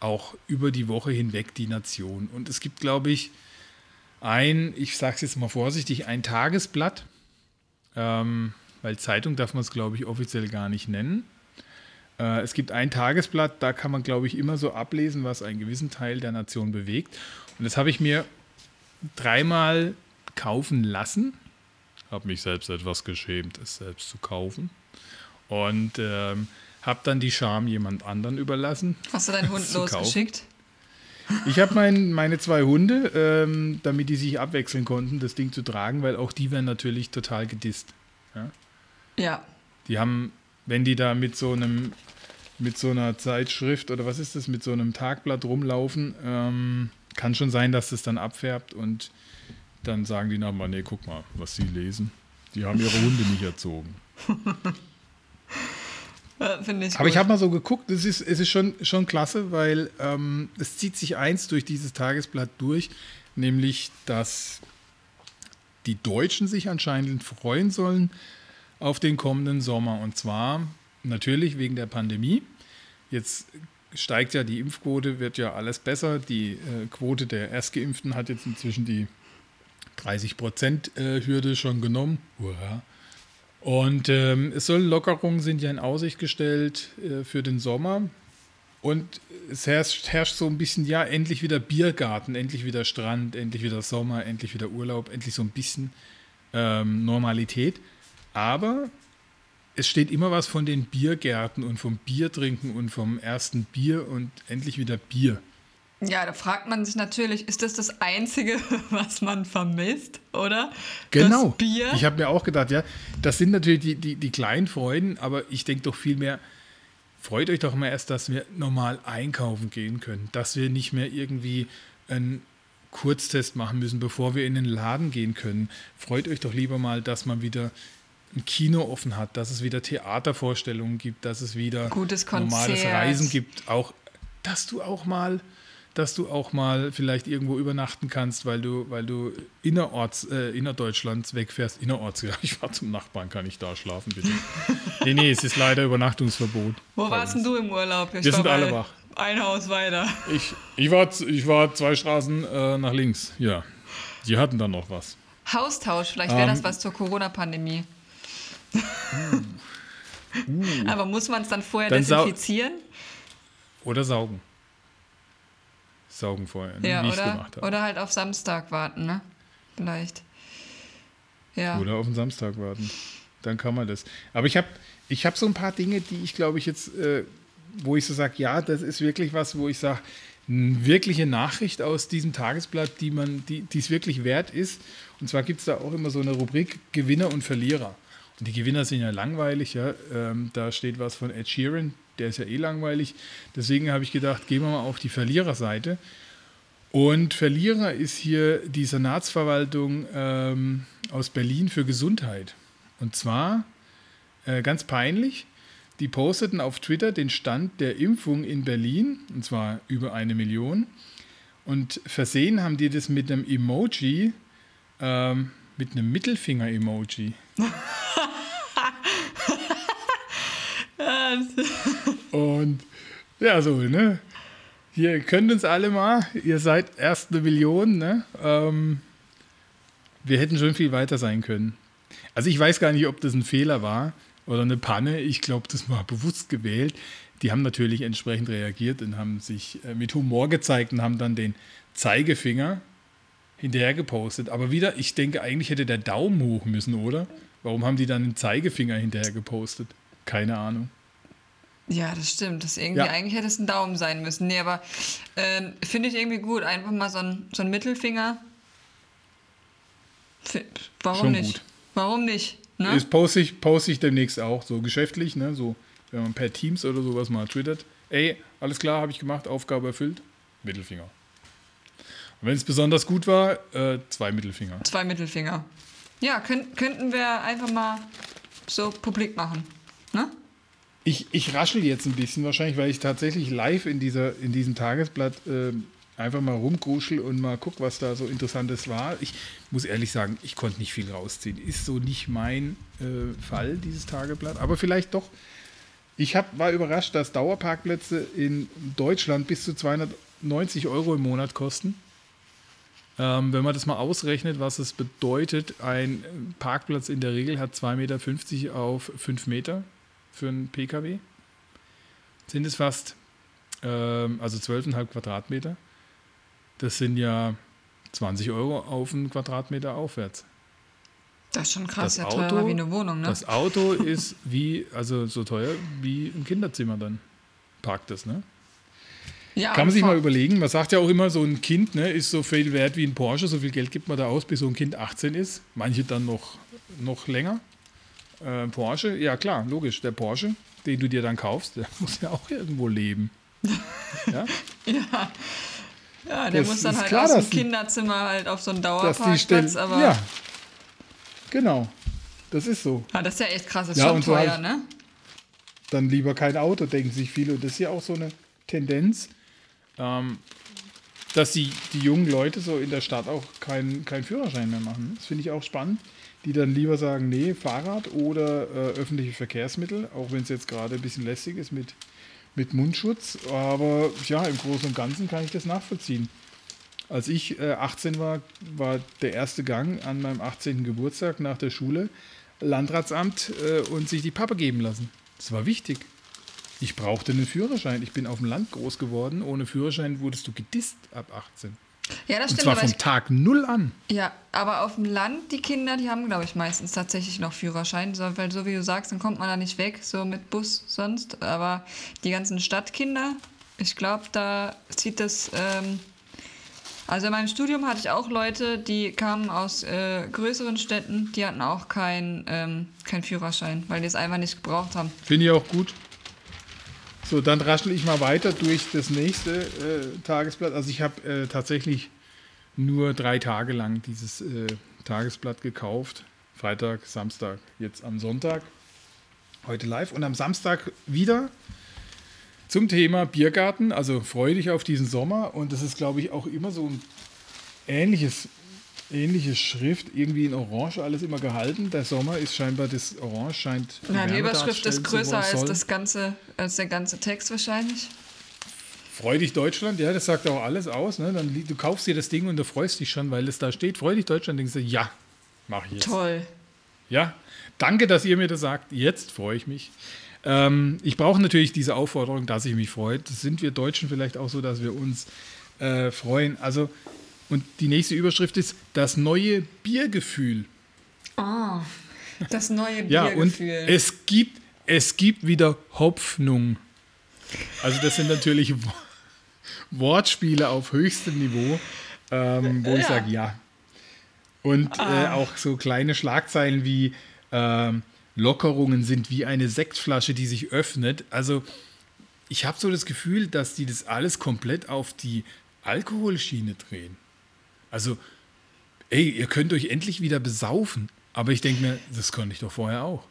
auch über die Woche hinweg die Nation? Und es gibt, glaube ich, ein, ich sage es jetzt mal vorsichtig, ein Tagesblatt, ähm, weil Zeitung darf man es, glaube ich, offiziell gar nicht nennen. Äh, es gibt ein Tagesblatt, da kann man, glaube ich, immer so ablesen, was einen gewissen Teil der Nation bewegt. Und das habe ich mir dreimal kaufen lassen. Habe mich selbst etwas geschämt, es selbst zu kaufen. Und ähm, habe dann die Scham jemand anderen überlassen. Hast du deinen Hund losgeschickt? Ich habe mein, meine zwei Hunde, ähm, damit die sich abwechseln konnten, das Ding zu tragen, weil auch die werden natürlich total gedisst. Ja. ja. Die haben, wenn die da mit so einem, mit so einer Zeitschrift oder was ist das, mit so einem Tagblatt rumlaufen, ähm, kann schon sein, dass das dann abfärbt und dann sagen die nachher, nee, guck mal, was sie lesen. Die haben ihre Hunde nicht erzogen. Finde ich Aber ich habe mal so geguckt, es ist, es ist schon, schon klasse, weil ähm, es zieht sich eins durch dieses Tagesblatt durch, nämlich, dass die Deutschen sich anscheinend freuen sollen auf den kommenden Sommer. Und zwar natürlich wegen der Pandemie. Jetzt steigt ja die Impfquote, wird ja alles besser. Die äh, Quote der Erstgeimpften hat jetzt inzwischen die 30-Prozent-Hürde äh, schon genommen. Hurra. Und ähm, es soll Lockerungen sind ja in Aussicht gestellt äh, für den Sommer. Und es herrscht, herrscht, so ein bisschen, ja, endlich wieder Biergarten, endlich wieder Strand, endlich wieder Sommer, endlich wieder Urlaub, endlich so ein bisschen ähm, Normalität. Aber es steht immer was von den Biergärten und vom Biertrinken und vom ersten Bier und endlich wieder Bier. Ja, da fragt man sich natürlich, ist das das Einzige, was man vermisst, oder? Genau. Das Bier? Ich habe mir auch gedacht, ja, das sind natürlich die, die, die kleinen Freuden, aber ich denke doch viel mehr, freut euch doch mal erst, dass wir normal einkaufen gehen können, dass wir nicht mehr irgendwie einen Kurztest machen müssen, bevor wir in den Laden gehen können. Freut euch doch lieber mal, dass man wieder ein Kino offen hat, dass es wieder Theatervorstellungen gibt, dass es wieder normales Reisen gibt, auch dass du auch mal dass du auch mal vielleicht irgendwo übernachten kannst, weil du, weil du innerorts, äh, innerdeutschlands wegfährst. Innerorts, ja, ich fahre zum Nachbarn, kann ich da schlafen, bitte? nee, nee, es ist leider Übernachtungsverbot. Wo warst denn du im Urlaub? Ich Wir sind alle wach. Ein Haus weiter. Ich, ich, war, ich war zwei Straßen äh, nach links, ja. Die hatten dann noch was. Haustausch, vielleicht wäre um, das ähm, was zur Corona-Pandemie. Uh, uh, Aber muss man es dann vorher dann desinfizieren? Oder saugen saugen vorher, ne? ja, wie ich gemacht habe. Oder halt auf Samstag warten, ne? Vielleicht. Ja. Oder auf den Samstag warten. Dann kann man das. Aber ich habe ich hab so ein paar Dinge, die ich glaube ich jetzt, äh, wo ich so sage, ja, das ist wirklich was, wo ich sage, eine wirkliche Nachricht aus diesem Tagesblatt, die man, die es wirklich wert ist. Und zwar gibt es da auch immer so eine Rubrik Gewinner und Verlierer. Und die Gewinner sind ja langweilig, ja. Ähm, da steht was von Ed Sheeran, der ist ja eh langweilig. Deswegen habe ich gedacht, gehen wir mal auf die Verliererseite. Und Verlierer ist hier die Senatsverwaltung ähm, aus Berlin für Gesundheit. Und zwar äh, ganz peinlich. Die posteten auf Twitter den Stand der Impfung in Berlin, und zwar über eine Million. Und versehen haben die das mit einem Emoji, ähm, mit einem Mittelfinger-Emoji. Und ja, so, ne? Ihr könnt uns alle mal, ihr seid erst eine Million, ne? Ähm, wir hätten schon viel weiter sein können. Also ich weiß gar nicht, ob das ein Fehler war oder eine Panne. Ich glaube, das war bewusst gewählt. Die haben natürlich entsprechend reagiert und haben sich äh, mit Humor gezeigt und haben dann den Zeigefinger hinterher gepostet. Aber wieder, ich denke, eigentlich hätte der Daumen hoch müssen, oder? Warum haben die dann den Zeigefinger hinterher gepostet? Keine Ahnung. Ja, das stimmt. Das irgendwie, ja. Eigentlich hätte es ein Daumen sein müssen. Nee, aber äh, finde ich irgendwie gut. Einfach mal so ein, so ein Mittelfinger. Warum Schon nicht? Gut. Warum nicht? Ne? Das poste ich, poste ich demnächst auch, so geschäftlich, ne? So, wenn man per Teams oder sowas mal twittert. Ey, alles klar, habe ich gemacht, Aufgabe erfüllt. Mittelfinger. Und wenn es besonders gut war, äh, zwei Mittelfinger. Zwei Mittelfinger. Ja, könnt, könnten wir einfach mal so publik machen. Ne? Ich, ich raschel jetzt ein bisschen wahrscheinlich, weil ich tatsächlich live in, dieser, in diesem Tagesblatt äh, einfach mal rumkruschel und mal guck, was da so Interessantes war. Ich muss ehrlich sagen, ich konnte nicht viel rausziehen. Ist so nicht mein äh, Fall, dieses Tageblatt, aber vielleicht doch. Ich hab, war überrascht, dass Dauerparkplätze in Deutschland bis zu 290 Euro im Monat kosten. Ähm, wenn man das mal ausrechnet, was es bedeutet, ein Parkplatz in der Regel hat 2,50 Meter auf 5 Meter für einen Pkw, sind es fast, ähm, also 12,5 Quadratmeter. Das sind ja 20 Euro auf einen Quadratmeter aufwärts. Das ist schon krass, Das ja Auto- teurer wie eine Wohnung, ne? Das Auto ist wie, also so teuer wie ein Kinderzimmer dann. Parkt das, ne? ja, Kann man sich mal überlegen. Man sagt ja auch immer, so ein Kind ne, ist so viel wert wie ein Porsche. So viel Geld gibt man da aus, bis so ein Kind 18 ist. Manche dann noch, noch länger. Äh, Porsche, ja klar, logisch. Der Porsche, den du dir dann kaufst, der muss ja auch irgendwo leben. ja? Ja, der Das muss dann halt klar, aus dem Kinderzimmer halt auf so einen Dauerparkplatz, aber ja, genau. Das ist so. Ah, das ist ja echt krass, das ist Ja, schon und so teuer, halt- ne? dann lieber kein Auto, denken sich viele. Und das ist ja auch so eine Tendenz, ähm, dass die, die jungen Leute so in der Stadt auch keinen keinen Führerschein mehr machen. Das finde ich auch spannend. Die dann lieber sagen, nee, Fahrrad oder äh, öffentliche Verkehrsmittel, auch wenn es jetzt gerade ein bisschen lästig ist mit, mit Mundschutz. Aber ja, im Großen und Ganzen kann ich das nachvollziehen. Als ich äh, 18 war, war der erste Gang an meinem 18. Geburtstag nach der Schule Landratsamt äh, und sich die Pappe geben lassen. Das war wichtig. Ich brauchte einen Führerschein. Ich bin auf dem Land groß geworden. Ohne Führerschein wurdest du gedisst ab 18. Ja, das Und stimmt, zwar aber vom ich, Tag null an. ja, aber auf dem Land, die Kinder, die haben, glaube ich, meistens tatsächlich noch Führerschein, so, weil so wie du sagst, dann kommt man da nicht weg, so mit Bus sonst. Aber die ganzen Stadtkinder, ich glaube, da zieht das. Ähm, also in meinem Studium hatte ich auch Leute, die kamen aus äh, größeren Städten, die hatten auch keinen ähm, kein Führerschein, weil die es einfach nicht gebraucht haben. Finde ich auch gut. So, dann raschel ich mal weiter durch das nächste äh, Tagesblatt. Also ich habe äh, tatsächlich nur drei Tage lang dieses äh, Tagesblatt gekauft. Freitag, Samstag, jetzt am Sonntag. Heute live und am Samstag wieder zum Thema Biergarten. Also freue dich auf diesen Sommer. Und das ist, glaube ich, auch immer so ein ähnliches, ähnliche Schrift. Irgendwie in Orange alles immer gehalten. Der Sommer ist scheinbar, das Orange scheint. Ja, die Überschrift ist größer als, das ganze, als der ganze Text wahrscheinlich. Freu dich Deutschland, ja, das sagt auch alles aus. Ne? Dann, du kaufst dir das Ding und du freust dich schon, weil es da steht. Freu dich Deutschland, denkst du, ja, mach ich jetzt. Toll. Ja, danke, dass ihr mir das sagt. Jetzt freue ich mich. Ähm, ich brauche natürlich diese Aufforderung, dass ich mich freue. Das sind wir Deutschen vielleicht auch so, dass wir uns äh, freuen. Also, und die nächste Überschrift ist das neue Biergefühl. Ah, das neue Ja, und Biergefühl. es gibt, es gibt wieder Hoffnung. Also das sind natürlich Wo- Wortspiele auf höchstem Niveau, ähm, wo ich Ja. sage, ja. Und äh, auch so kleine Schlagzeilen wie ähm, Lockerungen sind wie eine Sektflasche, die sich öffnet. Also ich habe so das Gefühl, dass die das alles komplett auf die Alkoholschiene drehen. Also, ey, ihr könnt euch endlich wieder besaufen. Aber ich denke mir, das konnte ich doch vorher auch.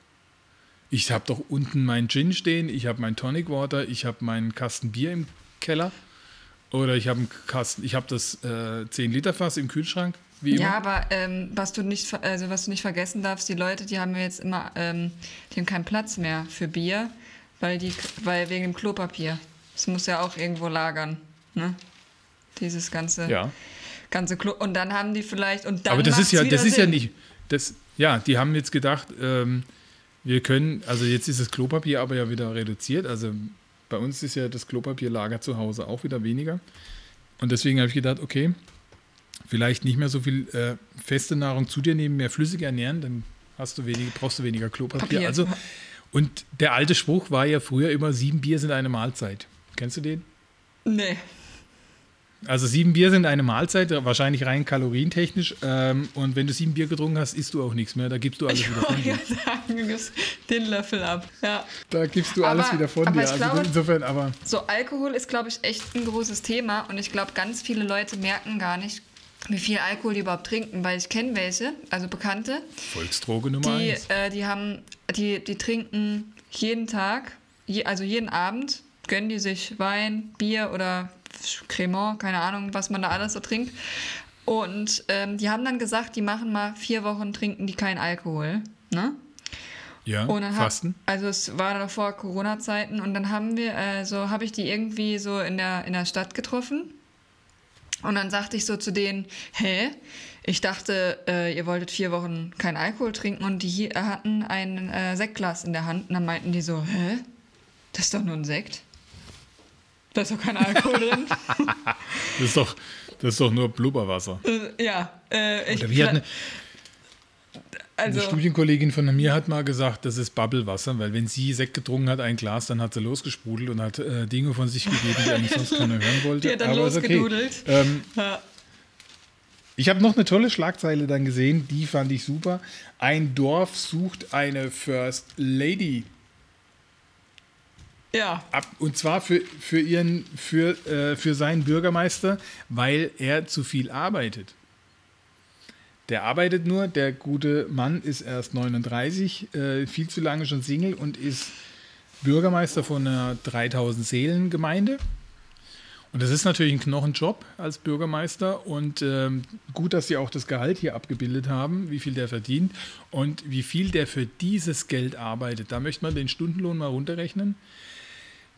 Ich habe doch unten meinen Gin stehen, ich habe mein Tonic Water, ich habe meinen Kasten Bier im Keller. Oder ich habe einen Kasten, ich habe das äh, 10 Liter Fass im Kühlschrank, wie immer. Ja, aber ähm, was, du nicht, also was du nicht vergessen darfst, die Leute, die haben ja jetzt immer, ähm, die haben keinen Platz mehr für Bier, weil, die, weil wegen dem Klopapier. Das muss ja auch irgendwo lagern, ne? Dieses ganze, ja. Ganze Klo. Und dann haben die vielleicht, und dann Aber das ist ja, das ist ja nicht. Das, ja, die haben jetzt gedacht, ähm, wir können, also jetzt ist das Klopapier aber ja wieder reduziert. Also bei uns ist ja das Klopapierlager zu Hause auch wieder weniger. Und deswegen habe ich gedacht, okay, vielleicht nicht mehr so viel äh, feste Nahrung zu dir nehmen, mehr flüssig ernähren, dann hast du weniger, brauchst du weniger Klopapier. Papier. Also, und der alte Spruch war ja früher immer, sieben Bier sind eine Mahlzeit. Kennst du den? Nee. Also sieben Bier sind eine Mahlzeit, wahrscheinlich rein kalorientechnisch. Ähm, und wenn du sieben Bier getrunken hast, isst du auch nichts mehr. Da gibst du alles Ich wieder von dir. sagen, du gibst den Löffel ab. Ja. Da gibst du alles Aber- wieder von dir. Also glaube- insofern, aber So, Alkohol ist, glaube ich, echt ein großes Thema und ich glaube, ganz viele Leute merken gar nicht, wie viel Alkohol die überhaupt trinken, weil ich kenne welche, also Bekannte. Volksdroge Nummer die, eins. äh, die haben, die, die trinken jeden Tag, je, also jeden Abend, gönnen die sich Wein, Bier oder Cremant, keine Ahnung, was man da alles so trinkt. Und ähm, die haben dann gesagt, die machen mal vier Wochen, trinken die keinen Alkohol. Ne? Ja, Und dann Fasten. Hab, also es war noch vor Corona-Zeiten und dann haben wir, also habe ich die irgendwie so in der, in der Stadt getroffen. Und dann sagte ich so zu denen, hä? Ich dachte, äh, ihr wolltet vier Wochen keinen Alkohol trinken und die hatten ein äh, Sektglas in der Hand. Und dann meinten die so, hä? Das ist doch nur ein Sekt. Da ist doch kein Alkohol drin. Das ist doch, das ist doch nur Blubberwasser. Äh, ja, äh, ich, Oder wie hat eine, also, eine Studienkollegin von mir hat mal gesagt, das ist Bubblewasser, weil wenn sie Sekt getrunken hat, ein Glas, dann hat sie losgesprudelt und hat äh, Dinge von sich gegeben, die eigentlich sonst keiner hören wollte. Die hat dann Aber ist okay. losgedudelt. Ähm, ja. ich habe noch eine tolle Schlagzeile dann gesehen, die fand ich super. Ein Dorf sucht eine First Lady ja, ab. Und zwar für, für, ihren, für, äh, für seinen Bürgermeister, weil er zu viel arbeitet. Der arbeitet nur, der gute Mann ist erst 39, äh, viel zu lange schon Single und ist Bürgermeister von einer 3000 Seelen Gemeinde. Und das ist natürlich ein Knochenjob als Bürgermeister und ähm, gut, dass sie auch das Gehalt hier abgebildet haben, wie viel der verdient und wie viel der für dieses Geld arbeitet. Da möchte man den Stundenlohn mal runterrechnen.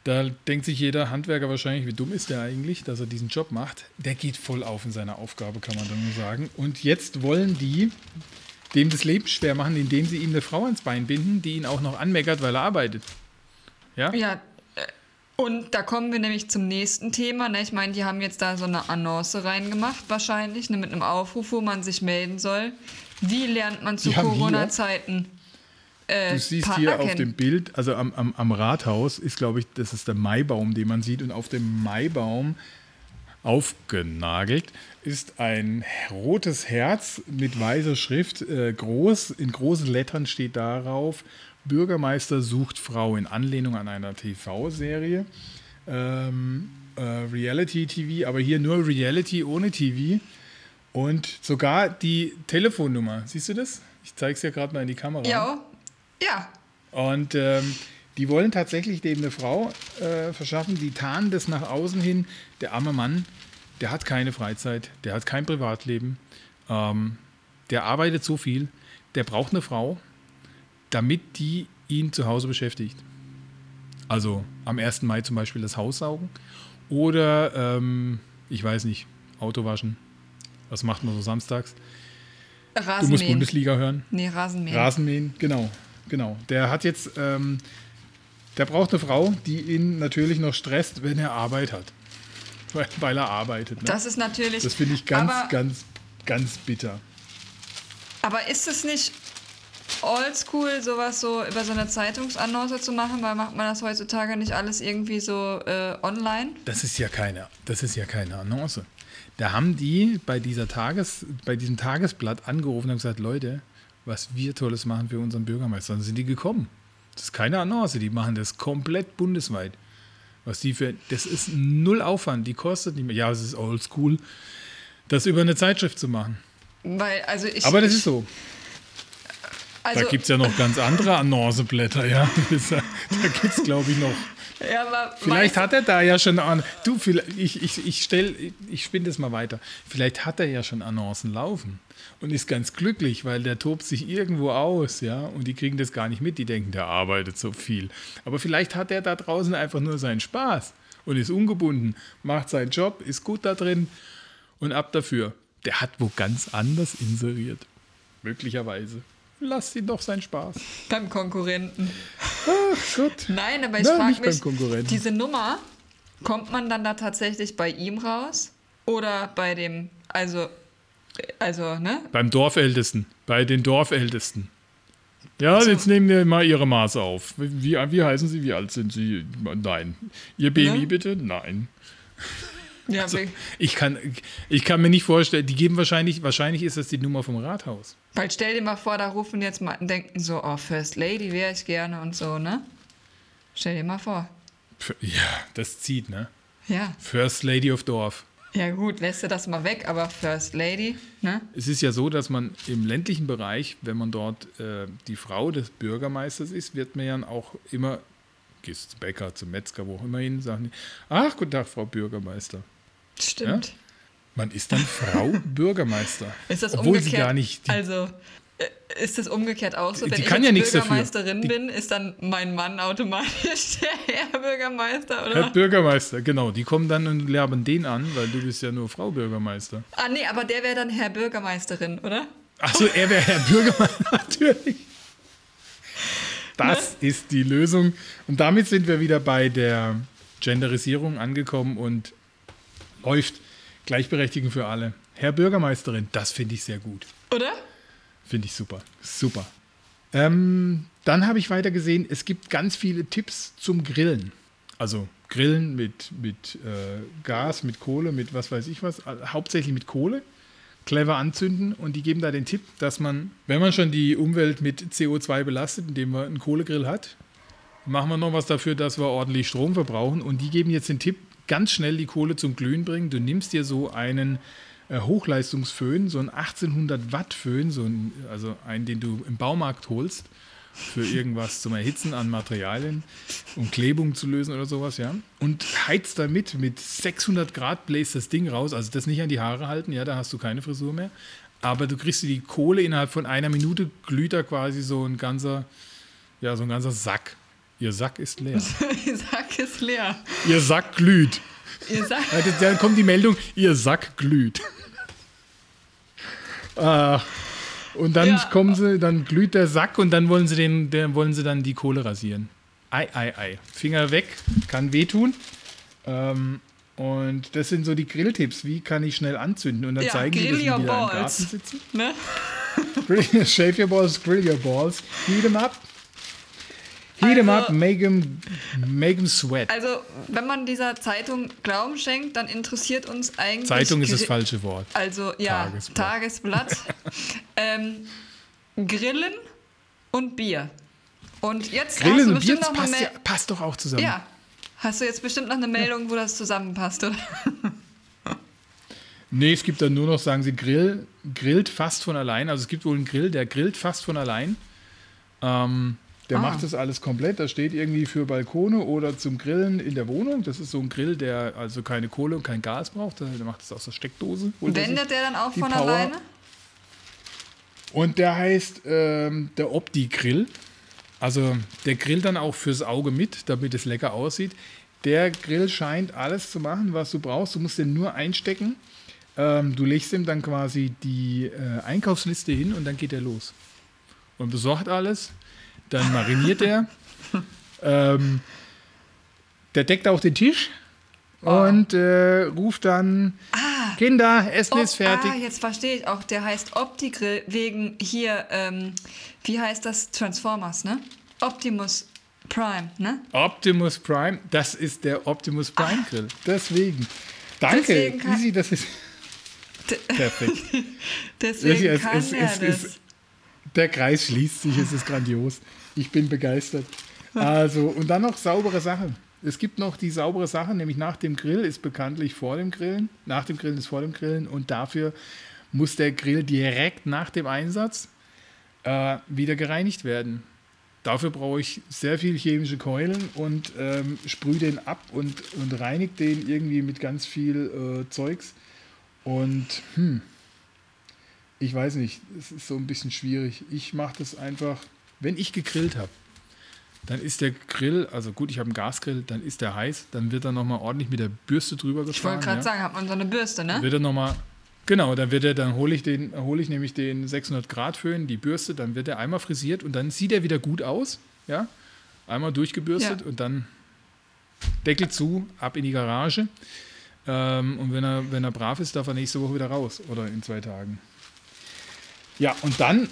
Da denkt sich jeder Handwerker wahrscheinlich, wie dumm ist der eigentlich, dass er diesen Job macht. Der geht voll auf in seiner Aufgabe, kann man dann nur sagen. Und jetzt wollen die dem das Leben schwer machen, indem sie ihm eine Frau ans Bein binden, die ihn auch noch anmeckert, weil er arbeitet. Ja? Ja, äh, und da kommen wir nämlich zum nächsten Thema. Ne? Ich meine, die haben jetzt da so eine Annonce reingemacht, wahrscheinlich, ne? mit einem Aufruf, wo man sich melden soll. Wie lernt man zu Corona-Zeiten äh, Du siehst Partner hier auf kennen? dem Bild, also am, am, am Rathaus ist, glaube ich, das ist der Maibaum, den man sieht. Und auf dem Maibaum aufgenagelt ist ein rotes Herz mit weißer Schrift. Äh, groß, in großen Lettern steht darauf: Bürgermeister sucht Frau in Anlehnung an einer TV-Serie. Ähm, äh, Reality TV, aber hier nur Reality ohne TV. Und sogar die Telefonnummer. Siehst du das? Ich zeige es dir gerade mal in die Kamera. Ja, ja. Und ähm, die wollen tatsächlich dem eine Frau äh, verschaffen, die tarnen das nach außen hin. Der arme Mann, der hat keine Freizeit, der hat kein Privatleben, ähm, der arbeitet so viel, der braucht eine Frau, damit die ihn zu Hause beschäftigt. Also am 1. Mai zum Beispiel das Haus saugen oder, ähm, ich weiß nicht, Auto waschen. Was macht man so samstags? Du musst Rasenmähen. Bundesliga hören. Nee, Rasenmähen. Rasenmähen, genau, genau. Der hat jetzt, ähm, der braucht eine Frau, die ihn natürlich noch stresst, wenn er Arbeit hat. Weil, weil er arbeitet. Ne? das ist natürlich. Das finde ich ganz, aber, ganz, ganz bitter. Aber ist es nicht oldschool, sowas so über so eine Zeitungsannonce zu machen? Weil macht man das heutzutage nicht alles irgendwie so äh, online? Das ist ja keine, das ist ja keine Annonce. Da haben die bei, dieser Tages, bei diesem Tagesblatt angerufen und gesagt, Leute, was wir Tolles machen für unseren Bürgermeister. Dann sind die gekommen. Das ist keine Annonce, die machen das komplett bundesweit. Was die für, das ist null Aufwand, die kostet nicht mehr. Ja, es ist oldschool, das über eine Zeitschrift zu machen. Weil, also ich. Aber das ich, ist so. also, Da gibt es ja noch ganz andere Annonceblätter, ja. Da gibt es, glaube ich, noch. Ja, aber Vielleicht hat er da ja schon an. Du, vielleicht- ich, ich, ich stell, ich spinne das mal weiter. Vielleicht hat er ja schon Annoncen laufen und ist ganz glücklich, weil der tobt sich irgendwo aus, ja, und die kriegen das gar nicht mit. Die denken, der arbeitet so viel. Aber vielleicht hat er da draußen einfach nur seinen Spaß und ist ungebunden, macht seinen Job, ist gut da drin und ab dafür. Der hat wo ganz anders inseriert. Möglicherweise. Lasst ihn doch seinen Spaß. beim Konkurrenten. Ach Gott. Nein, aber ich frage mich, diese Nummer, kommt man dann da tatsächlich bei ihm raus? Oder bei dem, also, also, ne? Beim Dorfältesten, bei den Dorfältesten. Ja, jetzt nehmen wir mal Ihre Maße auf. Wie, wie heißen Sie? Wie alt sind Sie? Nein. Ihr BMI Ne? bitte? Nein. Ja, Also, ich, kann, ich kann mir nicht vorstellen, die geben wahrscheinlich, wahrscheinlich ist das die Nummer vom Rathaus. weil stell dir mal vor, da rufen jetzt mal und denken so, oh, First Lady wäre ich gerne und so, ne? Stell dir mal vor. Ja, das zieht, ne? Ja. First Lady of Dorf. Ja gut, lässt du das mal weg, aber First Lady, ne? Es ist ja so, dass man im ländlichen Bereich, wenn man dort äh, die Frau des Bürgermeisters ist, wird man ja auch immer, gehst zum Bäcker, zum Metzger, wo auch immer hin, sagen die, ach, guten Tag, Frau Bürgermeister. Stimmt. Ja? Man ist dann Frau Bürgermeister. Ist das obwohl umgekehrt? sie gar nicht. also äh, ist das umgekehrt auch so? Wenn Die ich ja. Bürgermeisterin bin, ist dann mein Mann automatisch der Herr Bürgermeister, oder? Herr Bürgermeister, genau. Die kommen dann und lernen den an, weil du bist ja nur Frau Bürgermeister. ah nee, aber der wäre dann Herr Bürgermeisterin, oder? Achso, er wäre Herr Bürgermeister, natürlich. Das ist die Lösung. Und damit sind wir wieder bei der Genderisierung angekommen und läuft Gleichberechtigung für alle. Herr Bürgermeisterin, das finde ich sehr gut. Oder? Finde ich super. Super. Ähm, dann habe ich weiter gesehen, es gibt ganz viele Tipps zum Grillen. Also Grillen mit, mit äh, Gas, mit Kohle, mit was weiß ich was, äh, hauptsächlich mit Kohle. Clever anzünden und die geben da den Tipp, dass man, wenn man schon die Umwelt mit CO2 belastet, indem man einen Kohlegrill hat, machen wir noch was dafür, dass wir ordentlich Strom verbrauchen. Und die geben jetzt den Tipp, ganz schnell die Kohle zum Glühen bringen. Du nimmst dir so einen Hochleistungsföhn, so einen 1800 Watt Föhn, so ein, also einen, den du im Baumarkt holst, für irgendwas zum Erhitzen an Materialien, um Klebung zu lösen oder sowas, ja. Und heizt damit mit 600 Grad bläst das Ding raus, also das nicht an die Haare halten, ja, da hast du keine Frisur mehr. Aber du kriegst die Kohle innerhalb von einer Minute, glüht da quasi so ein ganzer, ja, so ein ganzer Sack. Ihr Sack ist leer. Ihr Sack ist leer. Ihr Sack glüht. Ihr Sack. Ja, Dann kommt die Meldung, ihr Sack glüht. Ah, und dann Ja. kommen sie, dann glüht der Sack und dann wollen sie den, der, wollen sie dann die Kohle rasieren. Ei, ei, ei. Finger weg, kann wehtun. Ähm, und das sind so die Grilltipps. Wie kann ich schnell anzünden? Und dann Ja, zeigen die grill wie your die da im balls. Garten sitzen. Ne? Shave your balls, grill your balls, heat them up. Heat Also- up, make them, make 'em sweat. Also, wenn man dieser Zeitung Glauben schenkt, dann interessiert uns eigentlich. Zeitung ist das falsche Wort. Also, ja, Tagesblatt. Tagesblatt. ähm, Grillen und Bier. Und jetzt hast Grillen du und Bier, bestimmt noch passt, ja, passt doch auch zusammen. Ja. Hast du jetzt bestimmt noch eine Meldung, wo das zusammenpasst, oder? Nee, es gibt dann nur noch, sagen sie, Grill, grillt fast von allein. Also es gibt wohl einen Grill, der grillt fast von allein. Ähm, der Ah. macht das alles komplett. Da steht irgendwie für Balkone oder zum Grillen in der Wohnung. Das ist so ein Grill, der also keine Kohle und kein Gas braucht. Der macht das aus der Steckdose. sich Wendet der dann auch von Power. alleine? Und der heißt ähm, der Opti-Grill. Also der grillt dann auch fürs Auge mit, damit es lecker aussieht. Der Grill scheint alles zu machen, was du brauchst. Du musst den nur einstecken. Ähm, du legst ihm dann quasi die äh, Einkaufsliste hin und dann geht er los. Und besorgt alles. Dann mariniert er. ähm, der deckt auch den Tisch und äh, ruft dann: Kinder, Essen Op- ist fertig. Ah, jetzt verstehe ich auch. Der heißt Opti-Grill wegen hier, ähm, wie heißt das? Transformers, ne? Optimus Prime, ne? Optimus Prime, das ist der Optimus Prime Grill. Deswegen. Danke, Deswegen kann- Easy, das ist perfekt. Deswegen es- kann es- er es- das. es- Der Kreis schließt sich, es ist grandios. Ich bin begeistert. Also, und dann noch saubere Sachen. Es gibt noch die saubere Sache, nämlich nach dem Grill ist bekanntlich vor dem Grillen. Nach dem Grillen ist vor dem Grillen und dafür muss der Grill direkt nach dem Einsatz äh, wieder gereinigt werden. Dafür brauche ich sehr viel chemische Keulen und ähm, sprühe den ab und, und reinige den irgendwie mit ganz viel äh, Zeugs. Und hm, ich weiß nicht, es ist so ein bisschen schwierig. Ich mache das einfach, wenn ich gegrillt habe, dann ist der Grill, also gut, ich habe einen Gasgrill, dann ist der heiß, dann wird er nochmal ordentlich mit der Bürste drüber gefahren. Ich wollte gerade ja. sagen, hat man so eine Bürste, ne? Wird er nochmal, genau, dann wird er, dann hole ich den, hole ich nämlich den 600 Grad Föhn, die Bürste, dann wird er einmal frisiert und dann sieht er wieder gut aus, ja, einmal durchgebürstet Ja. und dann Deckel zu, ab in die Garage. Ähm, und wenn er, wenn er brav ist, darf er nächste Woche wieder raus oder in zwei Tagen. Ja, und dann,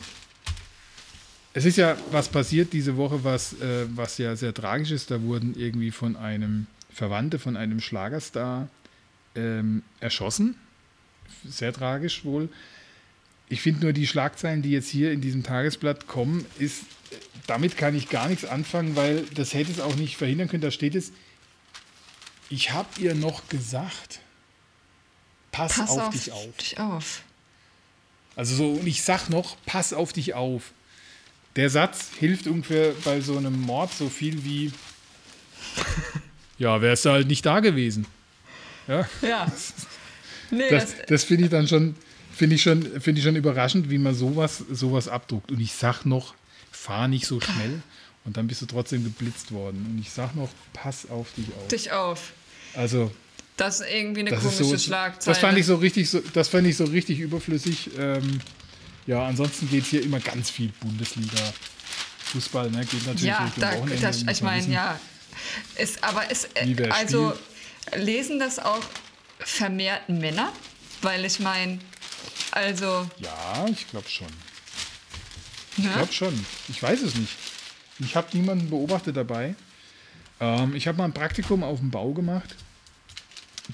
es ist ja was passiert diese Woche, was, äh, was ja sehr tragisch ist. Da wurden irgendwie von einem Verwandte von einem Schlagerstar ähm, erschossen. Sehr tragisch wohl. Ich finde nur die Schlagzeilen, die jetzt hier in diesem Tagesblatt kommen, ist, damit kann ich gar nichts anfangen, weil das hätte es auch nicht verhindern können. Da steht es, ich habe ihr noch gesagt. pass, Pass auf, auf dich auf. dich auf. Also so, und ich sag noch, pass auf dich auf. Der Satz hilft ungefähr bei so einem Mord so viel wie, ja, wärst du halt nicht da gewesen. Ja, Ja. Nee, das, das, das finde ich dann schon, finde ich schon, finde ich schon überraschend, wie man sowas, sowas abdruckt. Und ich sag noch, fahr nicht so schnell. Und dann bist du trotzdem geblitzt worden. Und ich sag noch, pass auf dich auf. dich auf. Also, Das ist irgendwie eine komische so, Schlagzeile. das fand ich so richtig, so, das fand ich so richtig überflüssig. Ähm, ja, ansonsten geht es hier immer ganz viel Bundesliga. Fußball, ne? Geht natürlich ja, da, Wochenende, das, ich meine, ja. Ist, aber ist, äh, wer also lesen das auch vermehrt Männer? Weil ich meine, also, Ja, ich glaube schon. Ich glaube schon. Ich weiß es nicht. Ich habe niemanden beobachtet dabei. Ähm, ich habe mal ein Praktikum auf dem Bau gemacht.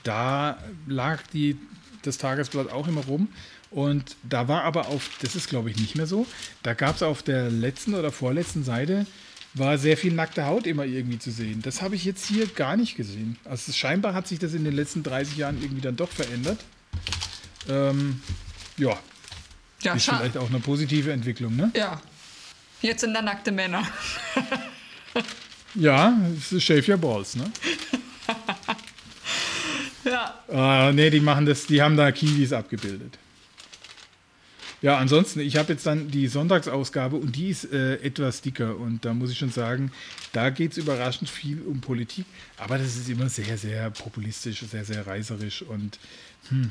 Da lag die, das Tagesblatt auch immer rum. Und da war aber auf, das ist glaube ich nicht mehr so, da gab es auf der letzten oder vorletzten Seite, war sehr viel nackte Haut immer irgendwie zu sehen. Das habe ich jetzt hier gar nicht gesehen. Also scheinbar hat sich das in den letzten 30 Jahren irgendwie dann doch verändert. Ähm, ja, ja, ist vielleicht auch eine positive Entwicklung, ne? Ja. Jetzt sind da nackte Männer. Ja, es ist Shave Your Balls, ne? Ja. Äh, nee, die machen das, die haben da Kiwis abgebildet. Ja, ansonsten, ich habe jetzt dann die Sonntagsausgabe und die ist äh, etwas dicker. Und da muss ich schon sagen, da geht es überraschend viel um Politik, aber das ist immer sehr, sehr populistisch, sehr, sehr reißerisch und hm,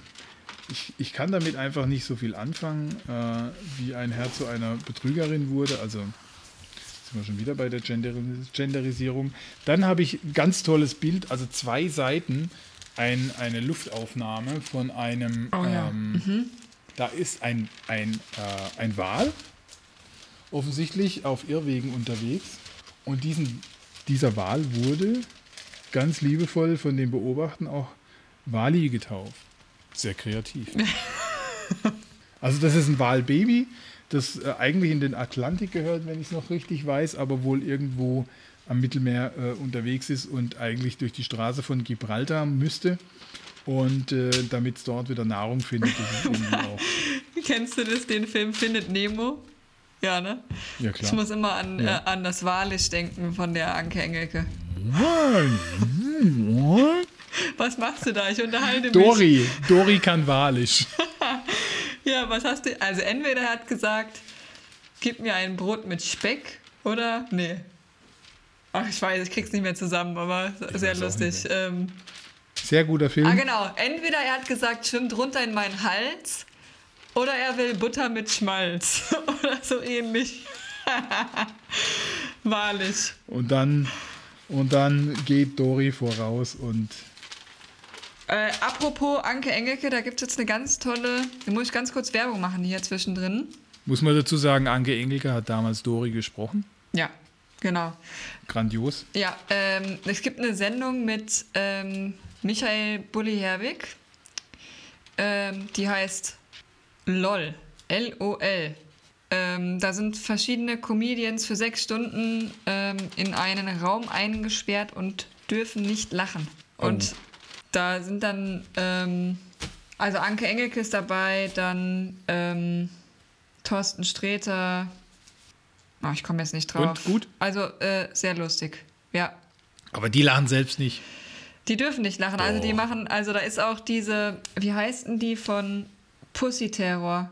ich, ich kann damit einfach nicht so viel anfangen, äh, wie ein Herr zu einer Betrügerin wurde, also sind wir schon wieder bei der Gender Genderisierung. Dann habe ich ein ganz tolles Bild, also zwei Seiten, ein, eine Luftaufnahme von einem, Oh ja. ähm, da ist ein, ein, äh, ein Wal, offensichtlich auf Irrwegen unterwegs. Und diesen, dieser Wal wurde ganz liebevoll von den Beobachtern auch Wali getauft. Sehr kreativ. Also das ist ein Walbaby, das äh, eigentlich in den Atlantik gehört, wenn ich es noch richtig weiß, aber wohl irgendwo am Mittelmeer äh, unterwegs ist und eigentlich durch die Straße von Gibraltar müsste. Und äh, damit es dort wieder Nahrung findet. Kennst du das, den Film Findet Nemo? Ja, ne? Ja, Ich klar. muss immer an, Ja. äh, an das Walisch denken von der Anke Engelke. Was machst du da? Ich unterhalte mich. Dori, Dori kann walisch. Ja, was hast du? Also entweder er hat gesagt, gib mir ein Brot mit Speck oder nee. Ach, ich weiß, ich krieg's nicht mehr zusammen, aber sehr weiß auch lustig. Ähm, Sehr guter Film. ah, genau. Entweder er hat gesagt, schwimmt runter in meinen Hals oder er will Butter mit Schmalz oder so ähnlich. Wahrlich. Und dann, und dann geht Dori voraus und Äh, apropos Anke Engelke, da gibt es jetzt eine ganz tolle, da muss ich ganz kurz Werbung machen hier zwischendrin. muss man dazu sagen, Anke Engelke hat damals Dori gesprochen. Ja, genau. Grandios. Ja, ähm, es gibt eine Sendung mit ähm, Michael Bulli-Herwig. Ähm, die heißt LOL. L-O-L. Ähm, da sind verschiedene Comedians für sechs Stunden ähm, in einen Raum eingesperrt und dürfen nicht lachen. Und da sind dann, ähm, also Anke Engelke ist dabei, dann ähm, Thorsten Sträter. Oh, ich komme jetzt nicht drauf. Und, gut? Also äh, sehr lustig. Ja. Aber die lachen selbst nicht. Die dürfen nicht lachen. Also die Doch. machen, also da ist auch diese, wie heißt denn die von Pussy Terror?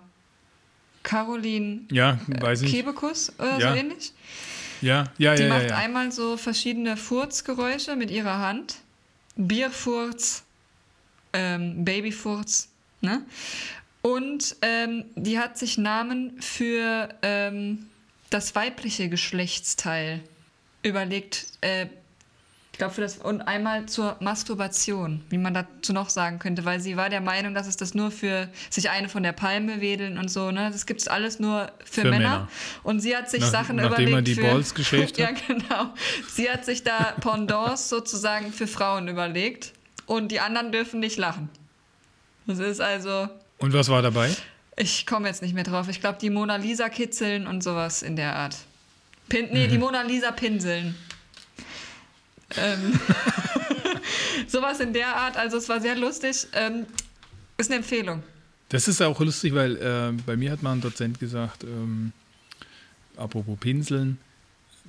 Caroline Ja, weiß ich. Kebekus oder Ja. so ähnlich? Ja, ja, Die ja, ja. macht ja. einmal so verschiedene Furzgeräusche mit ihrer Hand. Bierfurz, ähm, Babyfurz, ne? Und ähm, die hat sich Namen für ähm, das weibliche Geschlechtsteil überlegt. Äh, glaube, für das und einmal zur Masturbation, wie man dazu noch sagen könnte, weil sie war der Meinung, dass es das nur für sich eine von der Palme wedeln und so, ne? Das gibt es alles nur für, Für Männer. Männer. Und sie hat sich Nach- Sachen nachdem überlegt man die für, Balls geschäft Ja, genau. Sie hat sich da Pendants sozusagen für Frauen überlegt und die anderen dürfen nicht lachen. Das ist also, Und was war dabei? ich komme jetzt nicht mehr drauf. Ich glaube, die Mona Lisa kitzeln und sowas in der Art. Pin nee, die Mona Lisa pinseln. Ähm, sowas in der Art. Also es war sehr lustig. Ähm, Ist eine Empfehlung. Das ist auch lustig, weil äh, bei mir hat mal ein Dozent gesagt, ähm, apropos Pinseln,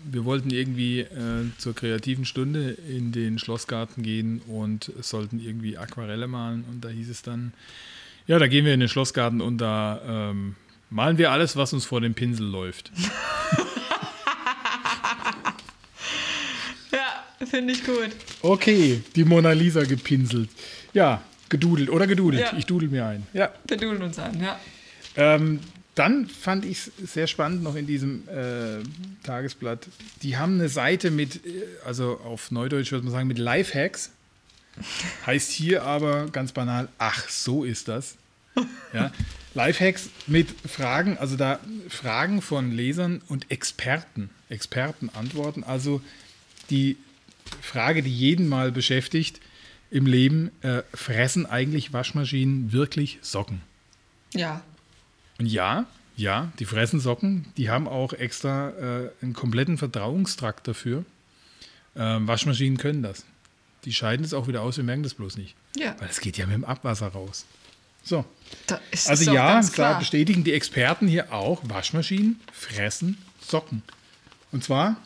wir wollten irgendwie äh, zur kreativen Stunde in den Schlossgarten gehen und sollten irgendwie Aquarelle malen. Und da hieß es dann, ja, da gehen wir in den Schlossgarten und da ähm, malen wir alles, was uns vor dem Pinsel läuft. ja, finde ich gut. Okay, die Mona Lisa gepinselt. Ja, gedudelt oder gedudelt. Ja. Ich dudel mir ein. Ja. Wir dudeln uns ein, ja. Ähm, dann fand ich es sehr spannend noch in diesem äh, Tagesblatt. Die haben eine Seite mit, äh, also auf Neudeutsch würde man sagen, mit Lifehacks. Heißt hier aber ganz banal, ach, so ist das. Ja. Lifehacks mit Fragen, also da Fragen von Lesern und Experten, Experten antworten. Also die Frage, die jeden mal beschäftigt im Leben, äh, fressen eigentlich Waschmaschinen wirklich Socken? Ja. Und ja, ja, die fressen Socken, die haben auch extra äh, einen kompletten Verdauungstrakt dafür. Ähm, Waschmaschinen können das. Die scheiden es auch wieder aus, wir merken das bloß nicht. Ja. Weil es geht ja mit dem Abwasser raus. So. also ja, klar bestätigen die Experten hier auch, Waschmaschinen fressen Socken. Und zwar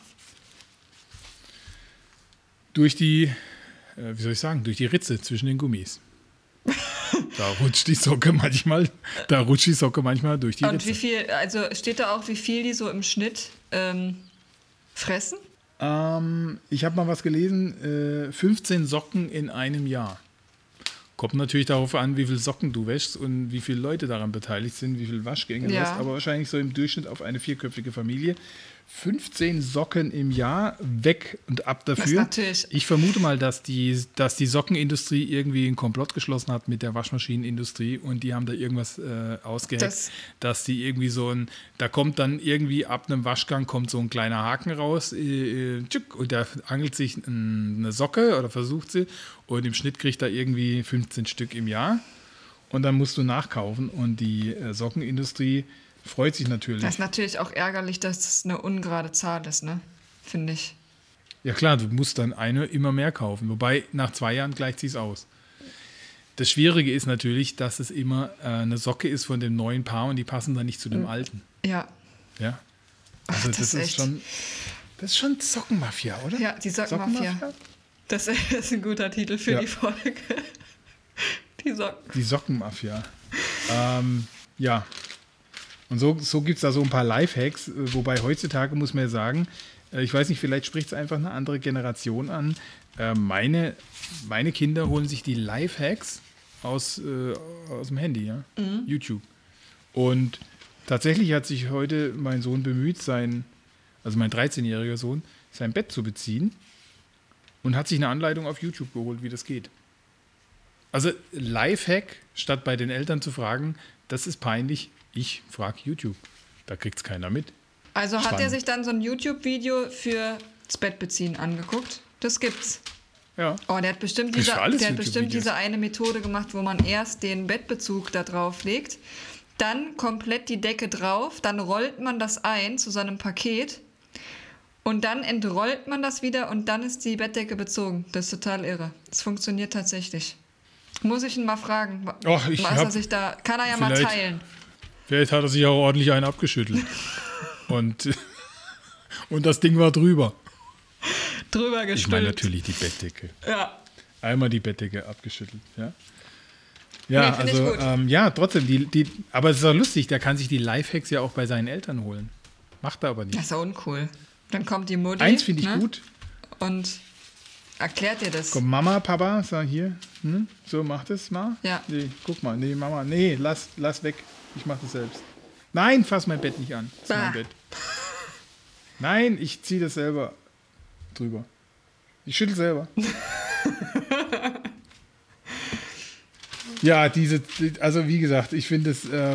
durch die, äh, wie soll ich sagen, durch die Ritze zwischen den Gummis. Da rutscht die Socke manchmal, da rutscht die Socke manchmal durch die Und Ritze. wie viel, also steht da auch, wie viel die so im Schnitt ähm, fressen? Ähm, ich habe mal was gelesen, äh, 15 Socken in einem Jahr. Kommt natürlich darauf an, wie viele Socken du wäschst und wie viele Leute daran beteiligt sind, wie viele Waschgänge Ja. du hast, aber wahrscheinlich so im Durchschnitt auf eine vierköpfige Familie. 15 Socken im Jahr weg und ab dafür. Ich vermute mal, dass die, dass die Sockenindustrie irgendwie einen Komplott geschlossen hat mit der Waschmaschinenindustrie und die haben da irgendwas äh, ausgeheckt, Das- dass die irgendwie so ein, da kommt dann irgendwie ab einem Waschgang kommt so ein kleiner Haken raus äh, äh, und da angelt sich ein, eine Socke oder versucht sie und im Schnitt kriegt er irgendwie 15 Stück im Jahr und dann musst du nachkaufen und die äh, Sockenindustrie freut sich natürlich. Das ist natürlich auch ärgerlich, dass das eine ungerade Zahl ist, ne? Finde ich. Ja klar, du musst dann eine immer mehr kaufen. Wobei nach zwei Jahren gleicht sich's aus. Das Schwierige ist natürlich, dass es immer äh, eine Socke ist von dem neuen Paar und die passen dann nicht zu dem alten. Ja. Ja. Also das das, ist echt- schon, das ist schon Sockenmafia, oder? Ja, die Sockenmafia. Das ist ein guter Titel für Ja. die Folge. Die Socken. Die Sockenmafia. ähm, ja. Und so, so gibt es da so ein paar Lifehacks, äh, wobei heutzutage muss man ja sagen, äh, ich weiß nicht, vielleicht spricht es einfach eine andere Generation an. Äh, meine, meine Kinder holen sich die Lifehacks aus, aus dem Handy, ja? YouTube. Und tatsächlich hat sich heute mein Sohn bemüht, sein, also mein 13-jähriger Sohn, sein Bett zu beziehen und hat sich eine Anleitung auf YouTube geholt, wie das geht. Also Lifehack, statt bei den Eltern zu fragen, das ist peinlich, ich frage YouTube. Da kriegt es keiner mit. Also hat er Spannend. sich dann so ein YouTube-Video für das Bettbeziehen angeguckt? Das gibt's. Ja. Oh, der hat bestimmt diese, der hat bestimmt diese eine Methode gemacht, wo man erst den Bettbezug da drauf legt, dann komplett die Decke drauf, dann rollt man das ein zu so einem Paket und dann entrollt man das wieder und dann ist die Bettdecke bezogen. Das ist total irre. Das funktioniert tatsächlich. Muss ich ihn mal fragen, Och, ich was er hab sich da. Kann er ja mal teilen. Vielleicht hat er sich auch ordentlich einen abgeschüttelt. und, und das Ding war drüber. Drüber Ich gestülpt. meine natürlich die Bettdecke. Ja. Einmal die Bettdecke abgeschüttelt, ja. Ja, Nee, ich also, ähm, ja, trotzdem, die, die, aber es ist auch lustig, der kann sich die Lifehacks ja auch bei seinen Eltern holen. Macht er aber nicht. Das ist ja uncool. Dann kommt die Mutti. Eins finde ich ne? gut. Und erklärt dir das. Komm, Mama, Papa, sag hier, hm, so mach das mal. Ja. Nee, guck mal, nee, Mama, nee, lass, lass weg. Ich mach das selbst. Nein, fass mein Bett nicht an. Das ist mein Bett. Nein, ich zieh das selber drüber. Ich schüttel selber. ja, diese, also wie gesagt, ich finde es, ähm,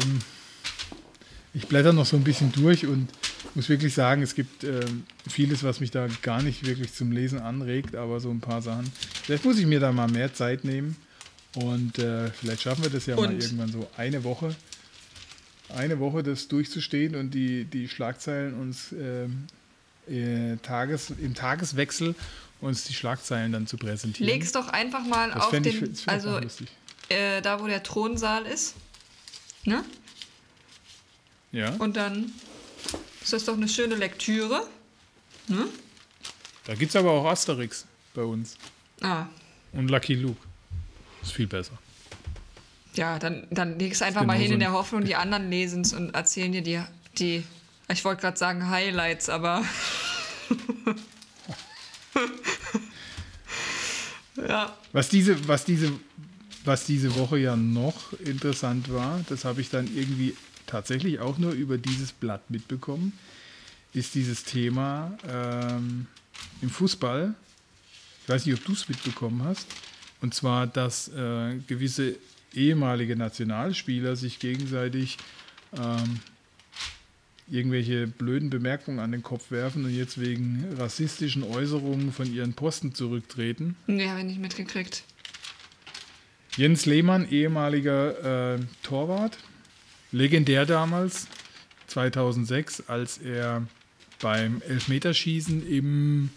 ich blätter noch so ein bisschen durch und muss wirklich sagen, es gibt ähm, vieles, was mich da gar nicht wirklich zum Lesen anregt, aber so ein paar Sachen. Vielleicht muss ich mir da mal mehr Zeit nehmen und äh, vielleicht schaffen wir das ja mal Und- irgendwann so eine Woche, eine Woche das durchzustehen und die, die Schlagzeilen uns ähm, äh, Tages, im Tageswechsel uns die Schlagzeilen dann zu präsentieren. Leg's doch einfach mal das auf den. ich also äh, da wo der Thronsaal ist. Ne? Ja. Und dann ist das doch eine schöne Lektüre. Ne? Da gibt es aber auch Asterix bei uns. Ah. Und Lucky Luke. Ist viel besser. Ja, dann, dann legst einfach mal hin in der Hoffnung, die anderen lesen es und erzählen dir die, die ich wollte gerade sagen Highlights, aber. ja. Was diese, was, diese, was diese Woche ja noch interessant war, das habe ich dann irgendwie tatsächlich auch nur über dieses Blatt mitbekommen, ist dieses Thema ähm, im Fußball. Ich weiß nicht, ob du es mitbekommen hast. Und zwar, dass äh, gewisse ehemalige Nationalspieler sich gegenseitig ähm, irgendwelche blöden Bemerkungen an den Kopf werfen und jetzt wegen rassistischen Äußerungen von ihren Posten zurücktreten. Nee, habe ich nicht mitgekriegt. Jens Lehmann, ehemaliger äh, Torwart, legendär damals, 2006, als er beim Elfmeterschießen im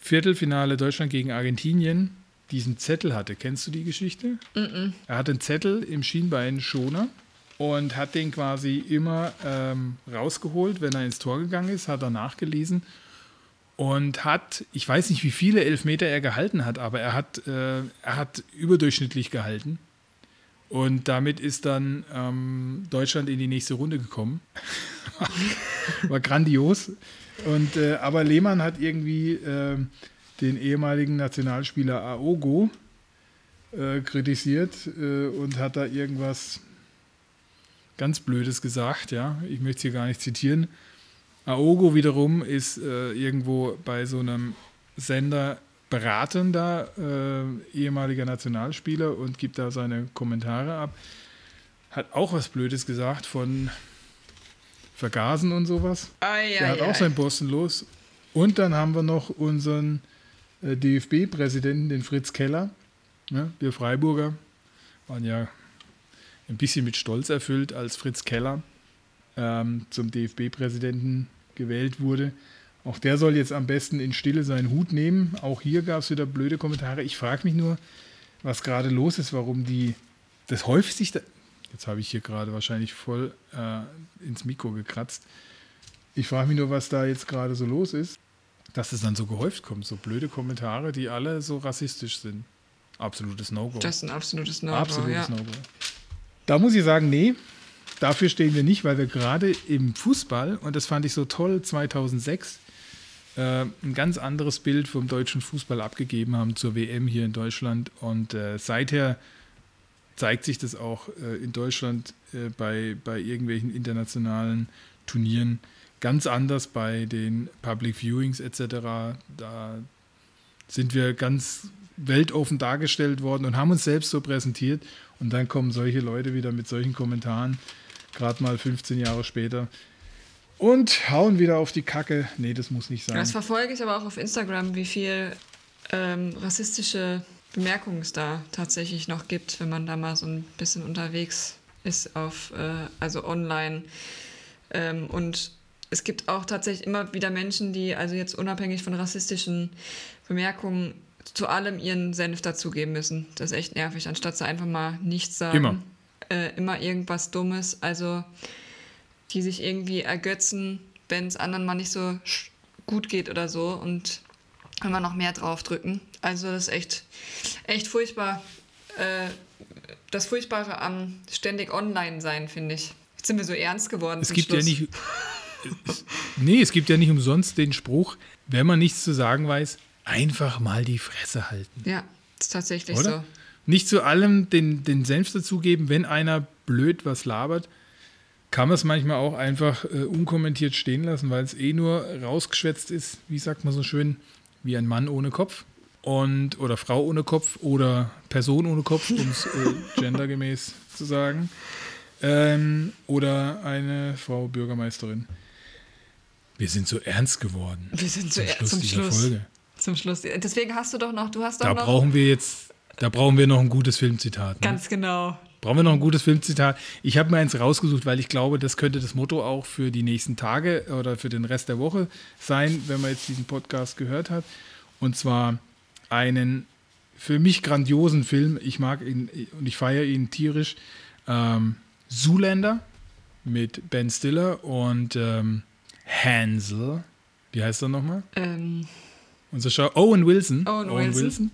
Viertelfinale Deutschland gegen Argentinien diesen Zettel hatte. Kennst du die Geschichte? Mm, -mm. Er hatte einen Zettel im Schienbeinschoner und hat den quasi immer ähm, rausgeholt, wenn er ins Tor gegangen ist, hat er nachgelesen und hat, ich weiß nicht, wie viele Elfmeter er gehalten hat, aber er hat, äh, er hat überdurchschnittlich gehalten. Und damit ist dann ähm, Deutschland in die nächste Runde gekommen. War grandios. Und, äh, aber Lehmann hat irgendwie äh, den ehemaligen Nationalspieler Aogo äh, kritisiert äh, und hat da irgendwas ganz Blödes gesagt, ja. Ich möchte es hier gar nicht zitieren. Aogo wiederum ist äh, irgendwo bei so einem Sender beratender äh, ehemaliger Nationalspieler und gibt da seine Kommentare ab. Hat auch was Blödes gesagt von Vergasen und sowas. Ai, Der hat auch sein Posten los. Und dann haben wir noch unseren DFB-Präsidenten, den Fritz Keller. Ja, wir Freiburger waren ja ein bisschen mit Stolz erfüllt, als Fritz Keller ähm, zum DFB-Präsidenten gewählt wurde. Auch der soll jetzt am besten in Stille seinen Hut nehmen. Auch hier gab es wieder blöde Kommentare. Ich frage mich nur, was gerade los ist, warum die. Das häufig sich. Da, jetzt habe ich hier gerade wahrscheinlich voll äh, ins Mikro gekratzt. Ich frage mich nur, was da jetzt gerade so los ist, dass es dann so gehäuft kommt. So blöde Kommentare, die alle so rassistisch sind. Absolutes No-Go. Das ist ein absolutes No-Go. Absolutes ja. No-Go. Da muss ich sagen, nee, dafür stehen wir nicht, weil wir gerade im Fußball, und das fand ich so toll, 2006 äh, ein ganz anderes Bild vom deutschen Fußball abgegeben haben zur WM hier in Deutschland. Und äh, seither zeigt sich das auch äh, in Deutschland äh, bei, bei irgendwelchen internationalen Turnieren ganz anders bei den Public Viewings etc. Da sind wir ganz weltoffen dargestellt worden und haben uns selbst so präsentiert. Und dann kommen solche Leute wieder mit solchen Kommentaren, gerade mal 15 Jahre später, und hauen wieder auf die Kacke. Nee, das muss nicht sein. Das verfolge ich aber auch auf Instagram, wie viel ähm, rassistische Bemerkungen es da tatsächlich noch gibt, wenn man da mal so ein bisschen unterwegs ist auf, äh, also online. Ähm, und es gibt auch tatsächlich immer wieder Menschen, die also jetzt unabhängig von rassistischen Bemerkungen zu allem ihren Senf dazugeben müssen. Das ist echt nervig, anstatt sie einfach mal nichts sagen. Immer. Äh, immer irgendwas Dummes. Also die sich irgendwie ergötzen, wenn es anderen mal nicht so gut geht oder so und immer noch mehr draufdrücken. Also das ist echt, echt furchtbar. Äh, das Furchtbare am ständig online sein, finde ich. Jetzt sind wir so ernst geworden. Es gibt Schluss. ja nicht. nee, es gibt ja nicht umsonst den Spruch, wenn man nichts zu sagen weiß, einfach mal die Fresse halten. Ja, ist tatsächlich Oder? so. Nicht zu allem den, den Senf dazugeben, wenn einer blöd was labert, kann man es manchmal auch einfach äh, unkommentiert stehen lassen, weil es eh nur rausgeschwätzt ist, wie sagt man so schön, wie ein Mann ohne Kopf und oder Frau ohne Kopf oder Person ohne Kopf, um es äh, gendergemäß zu sagen. Ähm, oder eine Frau Bürgermeisterin. Wir sind so ernst geworden. Wir sind so ernst zum Schluss. Folge. Zum Schluss. Deswegen hast du doch noch, du hast doch da noch. brauchen wir jetzt, da brauchen wir noch ein gutes Filmzitat. Ne? Ganz genau. Brauchen wir noch ein gutes Filmzitat? Ich habe mir eins rausgesucht, weil ich glaube, das könnte das Motto auch für die nächsten Tage oder für den Rest der Woche sein, wenn man jetzt diesen Podcast gehört hat. Und zwar einen für mich grandiosen Film. Ich mag ihn und ich feiere ihn tierisch. Ähm, Zoolander mit Ben Stiller und ähm, Hansel. Wie heißt er nochmal? Ähm, Unser Schau Owen Wilson. Owen Wilson.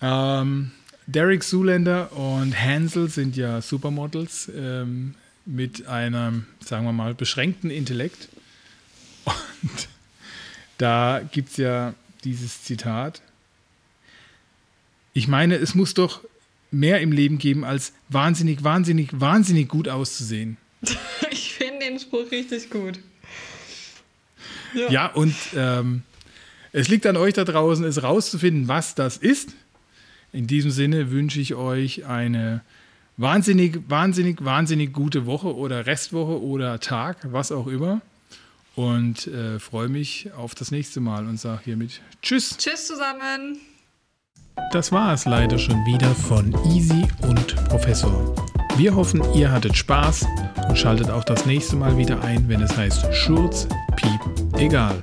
Ähm, Derek Zoolander und Hansel sind ja Supermodels ähm, mit einem, sagen wir mal, beschränkten Intellekt. Und da gibt es ja dieses Zitat. Ich meine, es muss doch mehr im Leben geben, als wahnsinnig, wahnsinnig, wahnsinnig gut auszusehen. ich finde den Spruch richtig gut. Ja, ja und ähm, es liegt an euch da draußen, es rauszufinden, was das ist. In diesem Sinne wünsche ich euch eine wahnsinnig, wahnsinnig, wahnsinnig gute Woche oder Restwoche oder Tag, was auch immer. Und äh, freue mich auf das nächste Mal und sage hiermit Tschüss. Tschüss zusammen. Das war es leider schon wieder von Easy und Professor. Wir hoffen, ihr hattet Spaß und schaltet auch das nächste Mal wieder ein, wenn es heißt Schurz, Piep, Egal.